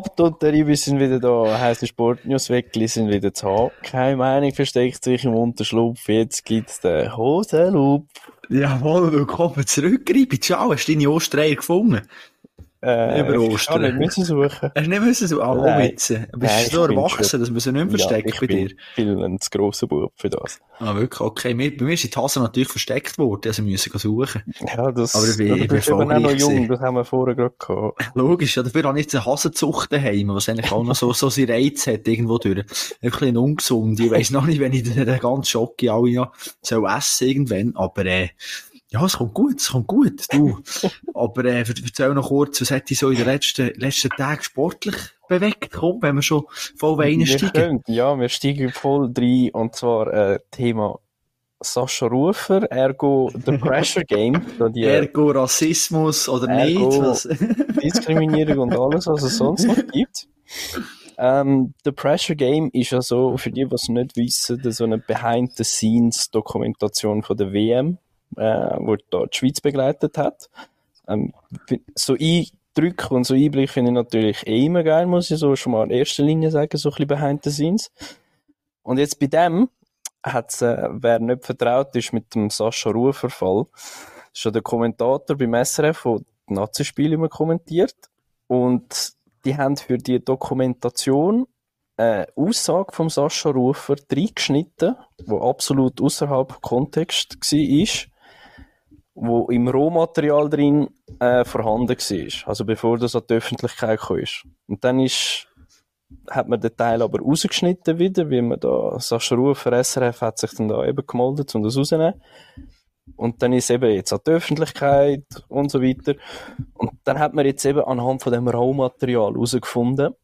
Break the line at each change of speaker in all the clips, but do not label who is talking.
Abdo und der Ibi sind wieder da. Heisse Sportnews Weckli sind wieder zu haben. Keine Meinung versteckt sich im Unterschlupf. Jetzt gibt's den Hosenloop.
Jawohl, willkommen zurück, Ibi. Ciao, hast du deine Ostereier gefunden?
Äh,
Über
ich
Ostern.
kann nicht müssen suchen.
Hast du nicht müssen so, ah, oh,
Nein.
Bist
Nein,
du so
ich bin
erwachsen, dass man sie nicht mehr
Ja,
versteckt
ich
bei
bin
dir?
viel ein zu grosser Bub für das.
Ah, wirklich? Okay, mir, bei mir ist die Tasse natürlich versteckt worden, also wir müssen suchen.
Ja, das,
Aber ich bin-
du
ich
bist
bin
auch noch jung, das haben wir vorher gerade gehabt.
Logisch, ja, dafür habe ich jetzt eine Hasenzucht daheim, was eigentlich auch noch so, so seinen Reiz hat, irgendwo durch. Ein bisschen ungesund. Ich weiss noch nicht, wenn ich den ganzen Schocke alle noch soll essen irgendwann, aber, äh, ja, es kommt gut, es kommt gut, du. aber, äh, erzähl noch kurz, was hat dich so in den letzten, letzten Tagen sportlich bewegt? Komm, wenn wir schon voll reinsteigen.
ja, wir steigen voll rein, und zwar, äh, Thema Sascha Rufer, ergo The Pressure Game, die
Ergo Rassismus oder
Ergo-
nicht?
Diskriminierung und alles, was es sonst noch gibt. Ähm, The Pressure Game ist ja so, für die, die es nicht wissen, so eine Behind-the-Scenes-Dokumentation von der WM, äh, wo da die Schweiz begleitet hat. Ähm, so Eindrücke und so Einblick finde ich natürlich eh immer geil, muss ich so schon mal in erster Linie sagen, so ein bisschen Behind-the-Scenes. Und jetzt bei dem hat's, äh, wer nicht vertraut ist mit dem Sascha Rufer-Fall, ja der Kommentator beim SRF, der die Nazi-Spiele immer kommentiert. Und die haben für die Dokumentation eine Aussage vom Sascha Rufer reingeschnitten, wo absolut außerhalb Kontext war, wo im Rohmaterial drin äh, vorhanden war. Also bevor das an die Öffentlichkeit kam. Und dann ist, hat man den Teil aber rausgeschnitten wieder, wie man da, Sascha Rufer, SRF hat sich dann da eben gemeldet, um das rauszunehmen. Und dann ist eben jetzt an die Öffentlichkeit und so weiter. Und dann hat man jetzt eben anhand von dem Rohmaterial herausgefunden,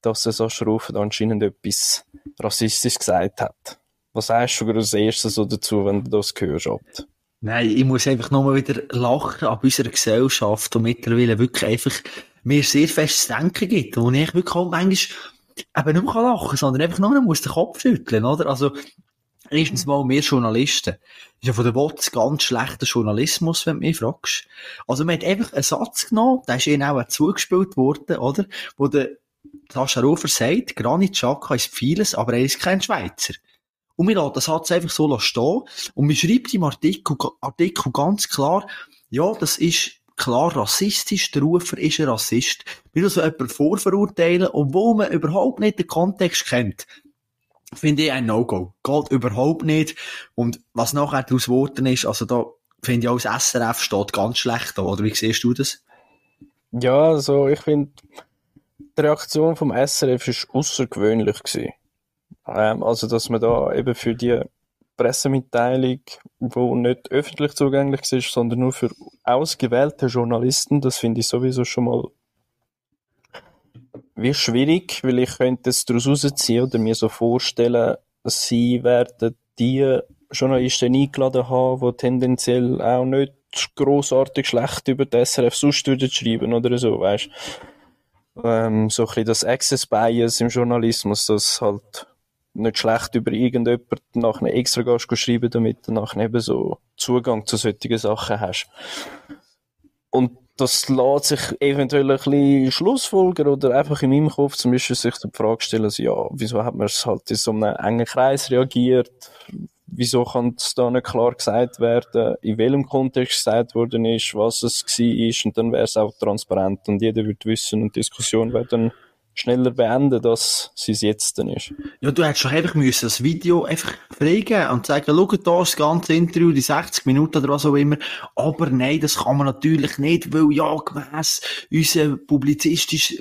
dass der Sascha Rufer da anscheinend etwas Rassistisches gesagt hat. Was sagst du als erstes so dazu, wenn du das hörst? Abt?
Nein, ich muss einfach nur wieder lachen an unserer Gesellschaft, die mittlerweile wirklich einfach mir sehr festes Denken gibt, wo ich wirklich auch manchmal eben nicht mehr lachen kann, sondern einfach nur muss den Kopf schütteln, oder? Also, erstens mal, wir Journalisten, ist ja von der WOTS ganz schlechter Journalismus, wenn du mich fragst. Also, man hat einfach einen Satz genommen, der ist ihnen auch zugespielt worden, oder? Wo der Sascha Rufer sagt, Granit Xhaka ist vieles, aber er ist kein Schweizer. Und wir lassen den Satz einfach so stehen. Und wir schreibt im Artikel, Artikel ganz klar, ja, das ist klar rassistisch, der Rufer ist ein Rassist. Wir also jemanden vorverurteilen, obwohl man überhaupt nicht den Kontext kennt. Finde ich ein No-Go. Geht überhaupt nicht. Und was nachher daraus geworden ist, also da finde ich auch das SRF steht ganz schlecht da, oder wie siehst du das?
Ja, also ich finde, die Reaktion vom SRF ist außergewöhnlich. Ähm, also, dass man da eben für die Pressemitteilung, die nicht öffentlich zugänglich ist, sondern nur für ausgewählte Journalisten, das finde ich sowieso schon mal wie schwierig, weil ich könnte es daraus rausziehen oder mir so vorstellen, sie werden die Journalisten eingeladen haben, die tendenziell auch nicht grossartig schlecht über die SRF sonst würden schreiben oder so, weißt? Ähm, so ein bisschen das Access Bias im Journalismus, das halt nicht schlecht über irgendjemanden nachher extra gehst schreiben, damit du nachher eben so Zugang zu solchen Sachen hast. Und das lässt sich eventuell ein bisschen schlussfolgern oder einfach in meinem Kopf zum Beispiel sich die Frage stellen, also, ja, wieso hat man es halt in so einem engen Kreis reagiert? Wieso kann es da nicht klar gesagt werden, in welchem Kontext gesagt worden ist, was es war und dann wäre es auch transparent und jeder würde wissen und Diskussion wäre dann schneller beenden, als sie es jetzt dann ist.
Ja, du hättest doch einfach müssen das Video einfach freigeben und sagen, schau da das ganze Interview, die 60 Minuten oder was auch immer. Aber nein, das kann man natürlich nicht, weil ja, gemäss unserer publizistisch,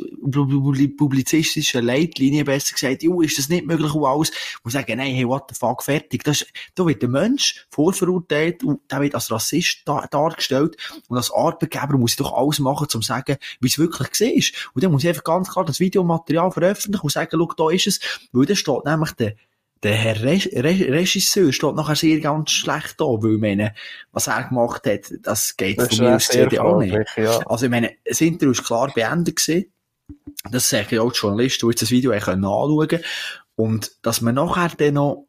publizistischen Leitlinie besser gesagt, jo, ist das nicht möglich und alles. Und sagen, nein, hey, what the fuck, fertig. Das, ist- da wird der Mensch vorverurteilt und der wird als Rassist dar dargestellt. Und als Arbeitgeber muss ich doch alles machen, um zu sagen, wie es wirklich war. Und dann muss ich einfach ganz klar das Videomaterial veröffentlichen und sagen, schau, da ist es. Weil da steht nämlich der, der Herr Re Re Regisseur steht nachher sehr ganz schlecht da, weil ich meine, was er gemacht hat, das geht
Das
von mir aus gesehen auch nicht.
ja.
Also ich meine, das Interview ist klar beendet gewesen. Das sagen ja auch die Journalisten, die jetzt das Video können anschauen können. Und dass man nachher dann noch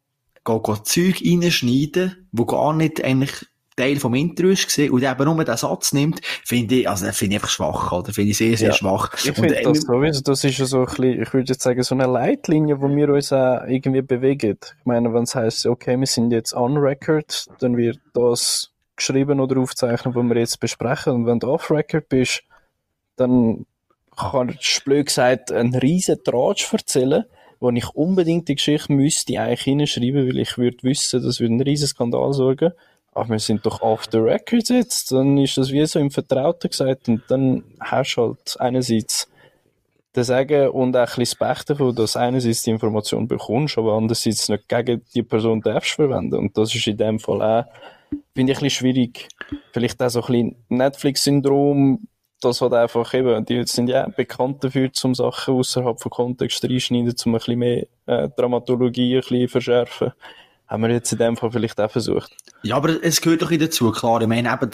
Zeug reinschneiden, wo gar nicht eigentlich Teil vom Intro ist gesehen und eben nur den Satz nimmt, finde ich, also, finde ich einfach schwach, oder? Finde ich sehr, sehr
Ja.
schwach.
Ich finde das sowieso, das ist ja so ein bisschen, ich würde jetzt sagen, so eine Leitlinie, wo wir uns auch irgendwie bewegen. Ich meine, wenn es heisst, okay, wir sind jetzt on record, dann wird das geschrieben oder aufzeichnet, was wir jetzt besprechen. Und wenn du off record bist, dann kannst du blöd gesagt einen riesen Tratsch erzählen, wo ich unbedingt die Geschichte müsste eigentlich hinschreiben, weil ich würde wissen, das würde einen riesen Skandal sorgen. Aber wir sind doch off the record jetzt. Dann ist das wie so im Vertrauten gesagt und dann hast du halt einerseits das Sagen und auch ein bisschen das davon, dass einerseits die Information bekommst, aber andererseits nicht gegen die Person darfst verwenden. Und das ist in dem Fall auch, finde ich ein bisschen schwierig. Vielleicht auch so ein bisschen Netflix-Syndrom, das hat einfach eben, die sind ja bekannt dafür, zum Sachen außerhalb von Kontext reinschneiden, um ein bisschen mehr äh, Dramaturgie ein bisschen verschärfen. Haben wir jetzt in dem Fall vielleicht auch versucht.
Ja, aber es gehört doch ein dazu, klar. Ich meine, eben,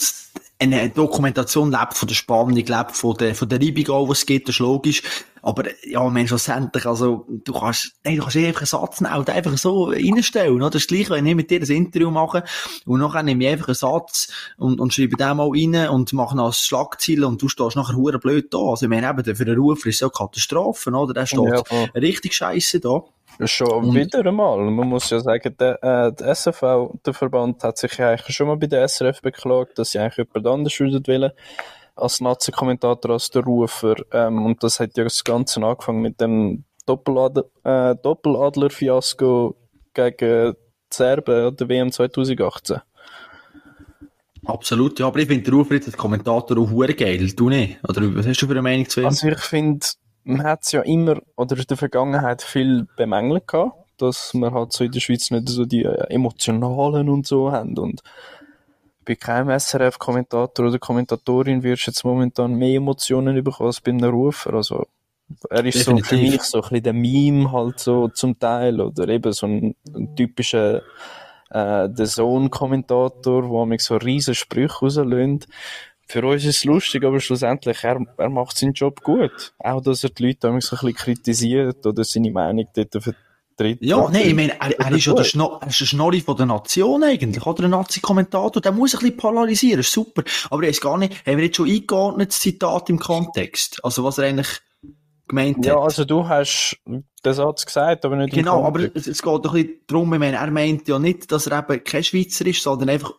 eine Dokumentation lebt von der Spannung, lebt von der, von der Reibung auch, was es gibt, das ist logisch. Aber, ja, meine, schlussendlich, also, du kannst, nein, du kannst nicht einfach einen Satz nehmen und einfach so reinstellen, oder? Das ist gleich, wenn ich mit dir ein Interview mache und nachher nehme ich einfach einen Satz und, und schreibe den mal rein und mache noch als Schlagziel und du stehst nachher hure blöd da. Also, ich meine, eben, für den Rufer ist es ja Katastrophe, oder? Der steht
Ja,
richtig scheiße da.
Schon
Und-
wieder einmal. Man muss ja sagen, der, äh, der SFV, der Verband, hat sich ja eigentlich schon mal bei der SRF beklagt, dass sie eigentlich jemand anders würden wollen als Nazi-Kommentator, als der Rufer. Ähm, und das hat ja das Ganze angefangen mit dem Doppeladler, äh, Doppeladler-Fiasko gegen die Serben an der WM 2018.
Absolut, ja, aber ich finde den Rufer jetzt als Kommentator auch geil. Du nicht? Oder was hast du für eine Meinung zu ihm?
Also ich finde, man hat es ja immer, oder in der Vergangenheit viel bemängelt gehabt, dass wir halt so in der Schweiz nicht so die äh, emotionalen und so haben. Und bei keinem SRF-Kommentator oder Kommentatorin wirst du jetzt momentan mehr Emotionen bekommen als bei einem Rufer, also er ist so für mich so ein bisschen der Meme halt so zum Teil oder eben so ein, ein typischer äh, der Sohn-Kommentator, wo mich so riesen Sprüche rauslöhnt. Für uns ist es lustig, aber schlussendlich, er, er macht seinen Job gut. Auch, dass er die Leute so ein bisschen kritisiert oder seine Meinung dort vertritt.
Ja, nein, ich meine, er, er ist ja der, Schno er ist der Schnorri von der Nation eigentlich, oder? Ein Nazi-Kommentator, der muss ein bisschen polarisieren, ist super. Aber ich weiß gar nicht, haben wir jetzt schon eingeordnet, das Zitat im Kontext? Also, was er eigentlich gemeint
Ja,
hat?
also du hast den Satz gesagt, aber nicht im
Genau, aber es, es geht doch ein bisschen darum, ich meine, er meint ja nicht, dass er eben kein Schweizer ist, sondern einfach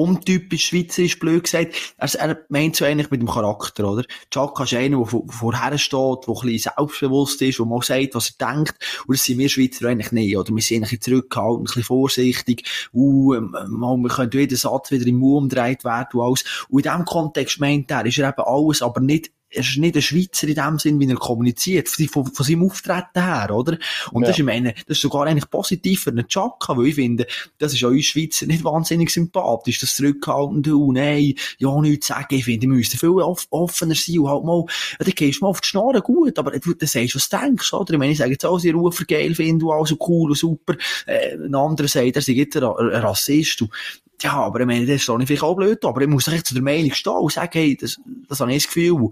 untypisch schweizerisch blöd gesagt. Er, meint so eigentlich mit dem Charakter, oder? Chaka ist einer, der vor- vorher steht, der ein bisschen selbstbewusst ist, der mal sagt, was er denkt. Und das sind wir Schweizer eigentlich nicht, oder? Wir sind ein bisschen zurückgehalten, ein bisschen vorsichtig. Uh, ähm, mal, wir können jeden Satz wieder im Mund umdreht werden und alles. Und in diesem Kontext meint er, ist er eben alles, aber nicht er ist nicht ein Schweizer in dem Sinn, wie er kommuniziert, von, von, seinem Auftreten her, oder? Und
Ja.
das ist, ich meine, das ist sogar eigentlich positiv für einen Chaka, weil ich finde, das ist an uns Schweizer nicht wahnsinnig sympathisch, das Zurückhaltende, oh nein, ja, nichts sagen, ich finde, wir müssten viel off offener sein und halt mal, ja, dann gehst du mal auf die Schnorren, gut, aber du, dann sagst was du denkst, oder? Ich meine, ich sage jetzt auch, ich Rufer geil finde und alles so cool und super, äh, ein anderer sagt, er sei jetzt ein Rassist und, ja, aber ich meine, das ist doch nicht vielleicht auch blöd, aber ich muss doch zu der Meinung stehen und sagen, hey, das, das habe ich das Gefühl,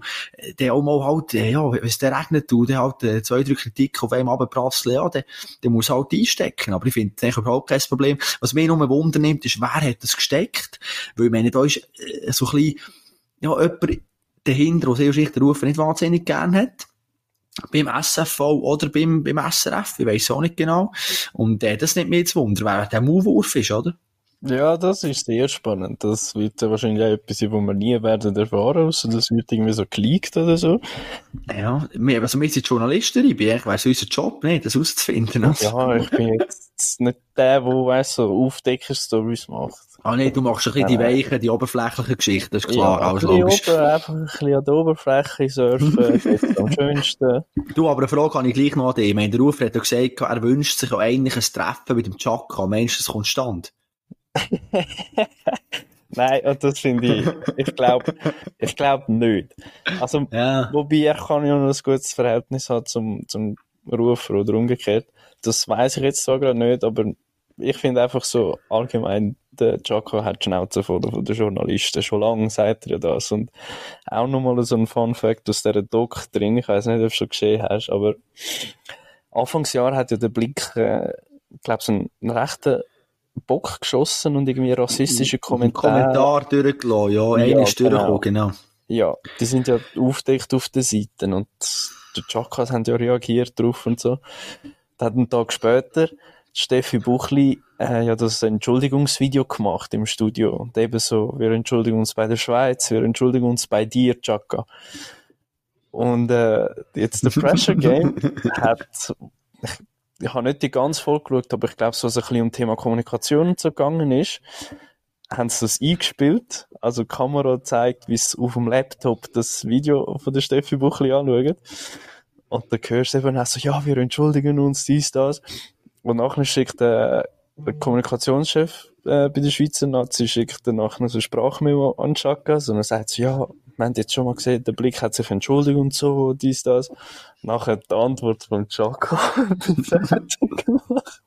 der auch mal halt, ja, wenn der regnet und der halt zwei, drei Kritiken auf einem runterprasseln, ja, der, der muss halt einstecken. Aber ich finde, das überhaupt kein Problem. Was mich nur Wunder nimmt, ist, wer hat das gesteckt? Weil ich meine, da ist so ein bisschen, ja, jemand dahinter, der sehr sicher den Rufer nicht wahnsinnig gern hat beim SFV oder beim, beim SRF, ich weiss auch nicht genau. Und äh, das nimmt mich jetzt Wunder, wer der Maulwurf ist, oder?
Ja, das ist sehr spannend. Das wird ja wahrscheinlich auch etwas, wo wir nie werden erfahren, außer das wird irgendwie so geleakt oder so.
Ja, wir, also wir sind Journalisten, ich bin eigentlich, weiss unser Job nicht, das auszufinden. Also.
Ja, ich bin jetzt nicht der, der, weiss, so Aufdecker-Stories macht.
Ah nee, du machst ein bisschen die weichen, die oberflächlichen Geschichten, das ist klar,
ja,
alles
bisschen
logisch.
oben, einfach ein bisschen an der Oberfläche surfen, das ist am schönsten.
Du, aber eine Frage habe ich gleich noch an dich. Ich meine, der Rufer hat ja gesagt, er wünscht sich ja eigentlich ein Treffen mit dem Chaka. Meinst du, das kommt stand?
Nein, und das finde ich, ich glaube, ich glaube nicht. Also,
Ja.
wobei er kann ja noch ein gutes Verhältnis haben zum, zum Rufer oder umgekehrt. Das weiß ich jetzt zwar gerade nicht, aber ich finde einfach so allgemein, der Jaco hat die Schnauze voll von den Journalisten. Schon lange sagt er ja das. Und auch nochmal so ein Fun Fact aus dieser Doc drin. Ich weiß nicht, ob du es schon gesehen hast, aber Anfangsjahr hat ja der Blick, äh, ich glaube, so einen rechten Bock geschossen und irgendwie rassistische Kommentare.
Kommentar durchgelassen, ja, einer
Ja,
ist
genau.
durchgekommen, genau.
Ja, die sind ja aufgedeckt auf den Seiten und die Chakas haben ja reagiert drauf und so. Da hat einen Tag später Steffi Buchli äh, ja das Entschuldigungsvideo gemacht im Studio und eben so, wir entschuldigen uns bei der Schweiz, wir entschuldigen uns bei dir, Chaka. Und äh, jetzt der Pressure Game hat, ich, ich habe nicht die ganze Folge geschaut, aber ich glaube, so was ein bisschen um Thema Kommunikation gegangen ist, haben sie das eingespielt. Also die Kamera zeigt, wie sie auf dem Laptop das Video von der Steffi Buchli anschauen. Und dann hörst du eben auch so, ja, wir entschuldigen uns, dies, das. Und nachher schickt der, Kommunikationschef äh, bei der Schweizer Nazi schickt dann nachher so eine Sprachmemo an Chaka, und er sagt so, ja, wir haben jetzt schon mal gesehen, der Blick hat sich entschuldigt und so, dies, das. Nachher die Antwort von fertig gemacht.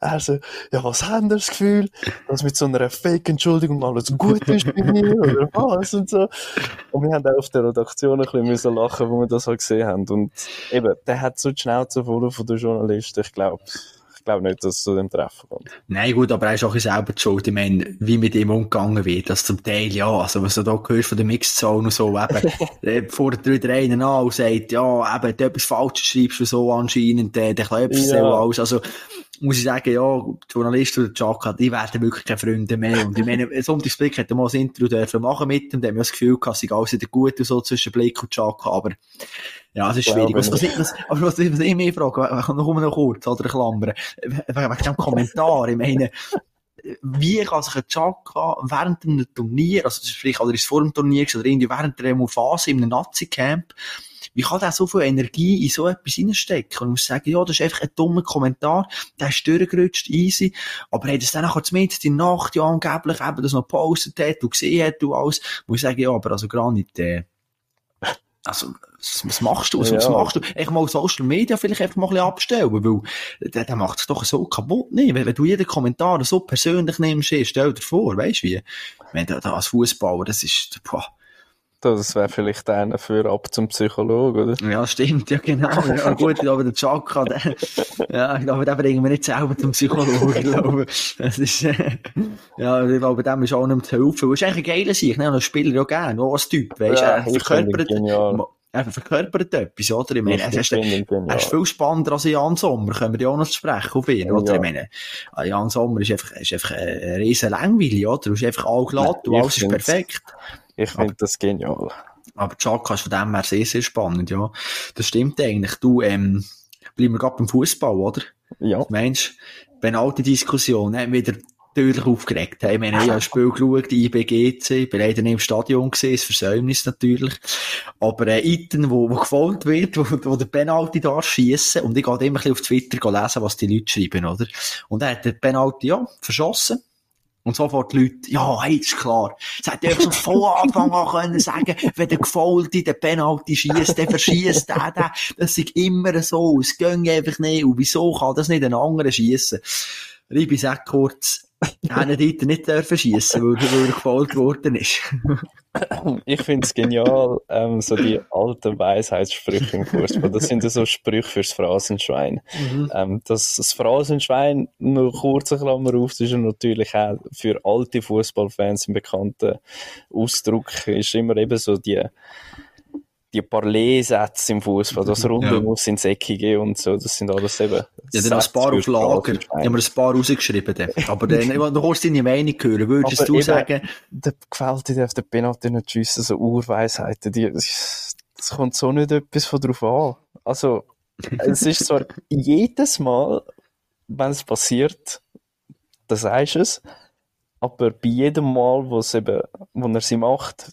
Also, ja, was haben Sie das Gefühl, dass mit so einer Fake-Entschuldigung alles gut ist bei mir oder was und so. Und wir haben auch auf der Redaktion ein bisschen müssen lachen, wo wir das halt gesehen haben. Und eben, der hat so die Schnauze voll von den Journalisten. Ich glaube, ich glaube nicht, dass es zu dem Treffen kommt.
Nein, gut, aber er ist auch selber die schuld. Ich meine, wie mit ihm umgegangen wird, das zum Teil, ja, also was du da hörst von der Mixed Zone und so, eben, äh, fordert wieder einen an und sagt, ja, eben, du etwas Falsches schreibst du so anscheinend, äh, der kann etwas
ja.
alles, also, muss ich sagen, ja, die Journalisten oder Chaka, die werden wirklich keine Freunde mehr. Und ich meine, Sonntagsblick hat mal ein Interview dürfen machen mit ihm, da haben wir das Gefühl gehabt, es alles wieder gut und so zwischen Blick und Chaka, aber, ja, es ist
Ja,
schwierig. Was,
wenn
was, ich, was, aber was, was ich mich frage, noch, noch, kurz, oder Klammern, wegen dem Kommentar, ich meine, wie kann sich ein Chaka während einem Turnier, also sprich, oder ist vor dem Turnier oder irgendwie während der Phase in einem Nazi-Camp, wie kann der so viel Energie in so etwas reinstecken? Und ich muss sagen, ja, das ist einfach ein dummer Kommentar, der ist durchgerutscht, easy, aber hat es dann nachher in der Nacht, ja, angeblich eben das noch gepostet hat und gesehen hat und alles, muss ich sagen, ja, aber also gar nicht, äh, also, was, was machst du? Was, was
Ja.
machst du? Echt mal Social Media vielleicht einfach mal ein bisschen abstellen, weil der, der macht es doch so kaputt. Nee, wenn, wenn du jeden Kommentar so persönlich nimmst, stell dir vor, weißt du wie? Wenn da als Fußballer, das ist, boah.
Das wäre vielleicht einer für ab zum Psychologen, oder?
Ja, stimmt, ja, genau. Ja, gut, aber der Chaka, der, ja, ich glaube, den bringen wir nicht selber zum Psychologen, ich glaube. Das ist, äh, ja, ich glaube, dem ist auch nicht zu helfen. Das ist eigentlich ein geiler Sieg, ne? Ein Spieler ja gerne, auch als Typ, weißt du,
Ja,
er
ich
verkörpert, er verkörpert etwas, oder? Ich meine, er
Ich
ist, er ist viel spannender als Jan Sommer, können wir ja auch noch sprechen auf ihn, oder?
Ja.
Ich meine, äh, Jan Sommer ist einfach, ist einfach ein riesen Langweilig, oder? Du ist einfach all glatt
Ich
alles ist perfekt.
Ich finde das genial.
Aber Chaka ist von dem her sehr, sehr spannend, ja. Das stimmt eigentlich. Du, ähm, bleiben wir gerade beim Fußball, oder?
Ja.
Mensch, Penalty-Diskussion, haben wieder deutlich aufgeregt. Ich meine, ich habe das Spiel geschaut, IBGC, ich bin leider nicht im Stadion gesehen, das Versäumnis natürlich. Aber, äh, Iten, wo, wo gefolgt wird, wo, wo der Penalty darf schiessen, und ich gehe immer ein bisschen auf Twitter lesen, was die Leute schreiben, oder? Und er hat den Penalty, ja, verschossen. Und sofort die Leute, ja, hey, ist klar. Es hätte einfach schon von Anfang an können sagen, wenn der Gefaulte den Penalty schießt, der verschießt der, der. Das ist immer so. Es ging einfach nicht. Und wieso kann das nicht ein anderer schiessen? Ribi sagt kurz, die Leute nicht dürfen schiessen, weil, weil er gefault worden ist.
Ich finde es genial, ähm, so die alten Weisheitssprüche im Fußball. Das sind ja so Sprüche fürs Phrasenschwein. Ähm, das, das Phrasenschwein, nur kurze Klammer auf, das ist ja natürlich auch für alte Fußballfans ein bekannter Ausdruck, ist immer eben so die, die Parley-Sätze im Fußball, das Runde
Ja.
muss ins Eckige und so, das sind alles eben.
Ja, dann ein paar auf Lager. Ich
Phrasenschwein.
habe mir ein paar rausgeschrieben. dann. Aber dann, du kannst deine Meinung hören. Würdest
Aber
du
eben-
sagen,
der Gefällte darf den Penalty nicht schiessen, so Urweisheiten, die, das kommt so nicht etwas von drauf an. Also, es ist zwar jedes Mal, wenn es passiert, da sagst du es, aber bei jedem Mal, wo es eben, wo er sie macht,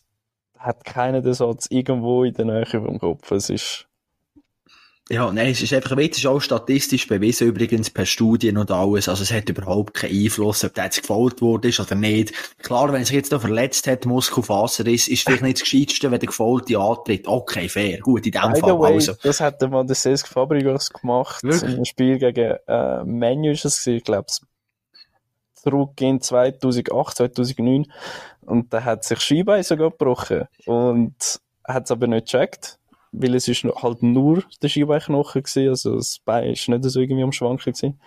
hat keiner den Satz irgendwo in der Nähe vom Kopf. Es ist,
Ja, nein, es ist einfach, es ist auch statistisch bewiesen, übrigens per Studien und alles. Also, es hat überhaupt keinen Einfluss, ob der jetzt gefolgt wurde ist oder nicht. Klar, wenn er sich jetzt da verletzt hat, Muskelfaser ist, ist vielleicht nicht das Gescheiteste, wenn der Gefaulte antritt. Okay, fair. Gut, in dem
by
Fall.
way,
Also,
das hat der mal der Cesc Fabregas gemacht.
Wirklich?
Im Spiel gegen äh, Menu ist es gewesen, ich glaube, zurück in 2008, 2009. Und da hat sich Skibein sogar gebrochen. Und hat es aber nicht gecheckt, weil es ist halt nur der Skibeinknochen gewesen, also das Bein ist nicht so irgendwie am Schwanken gewesen.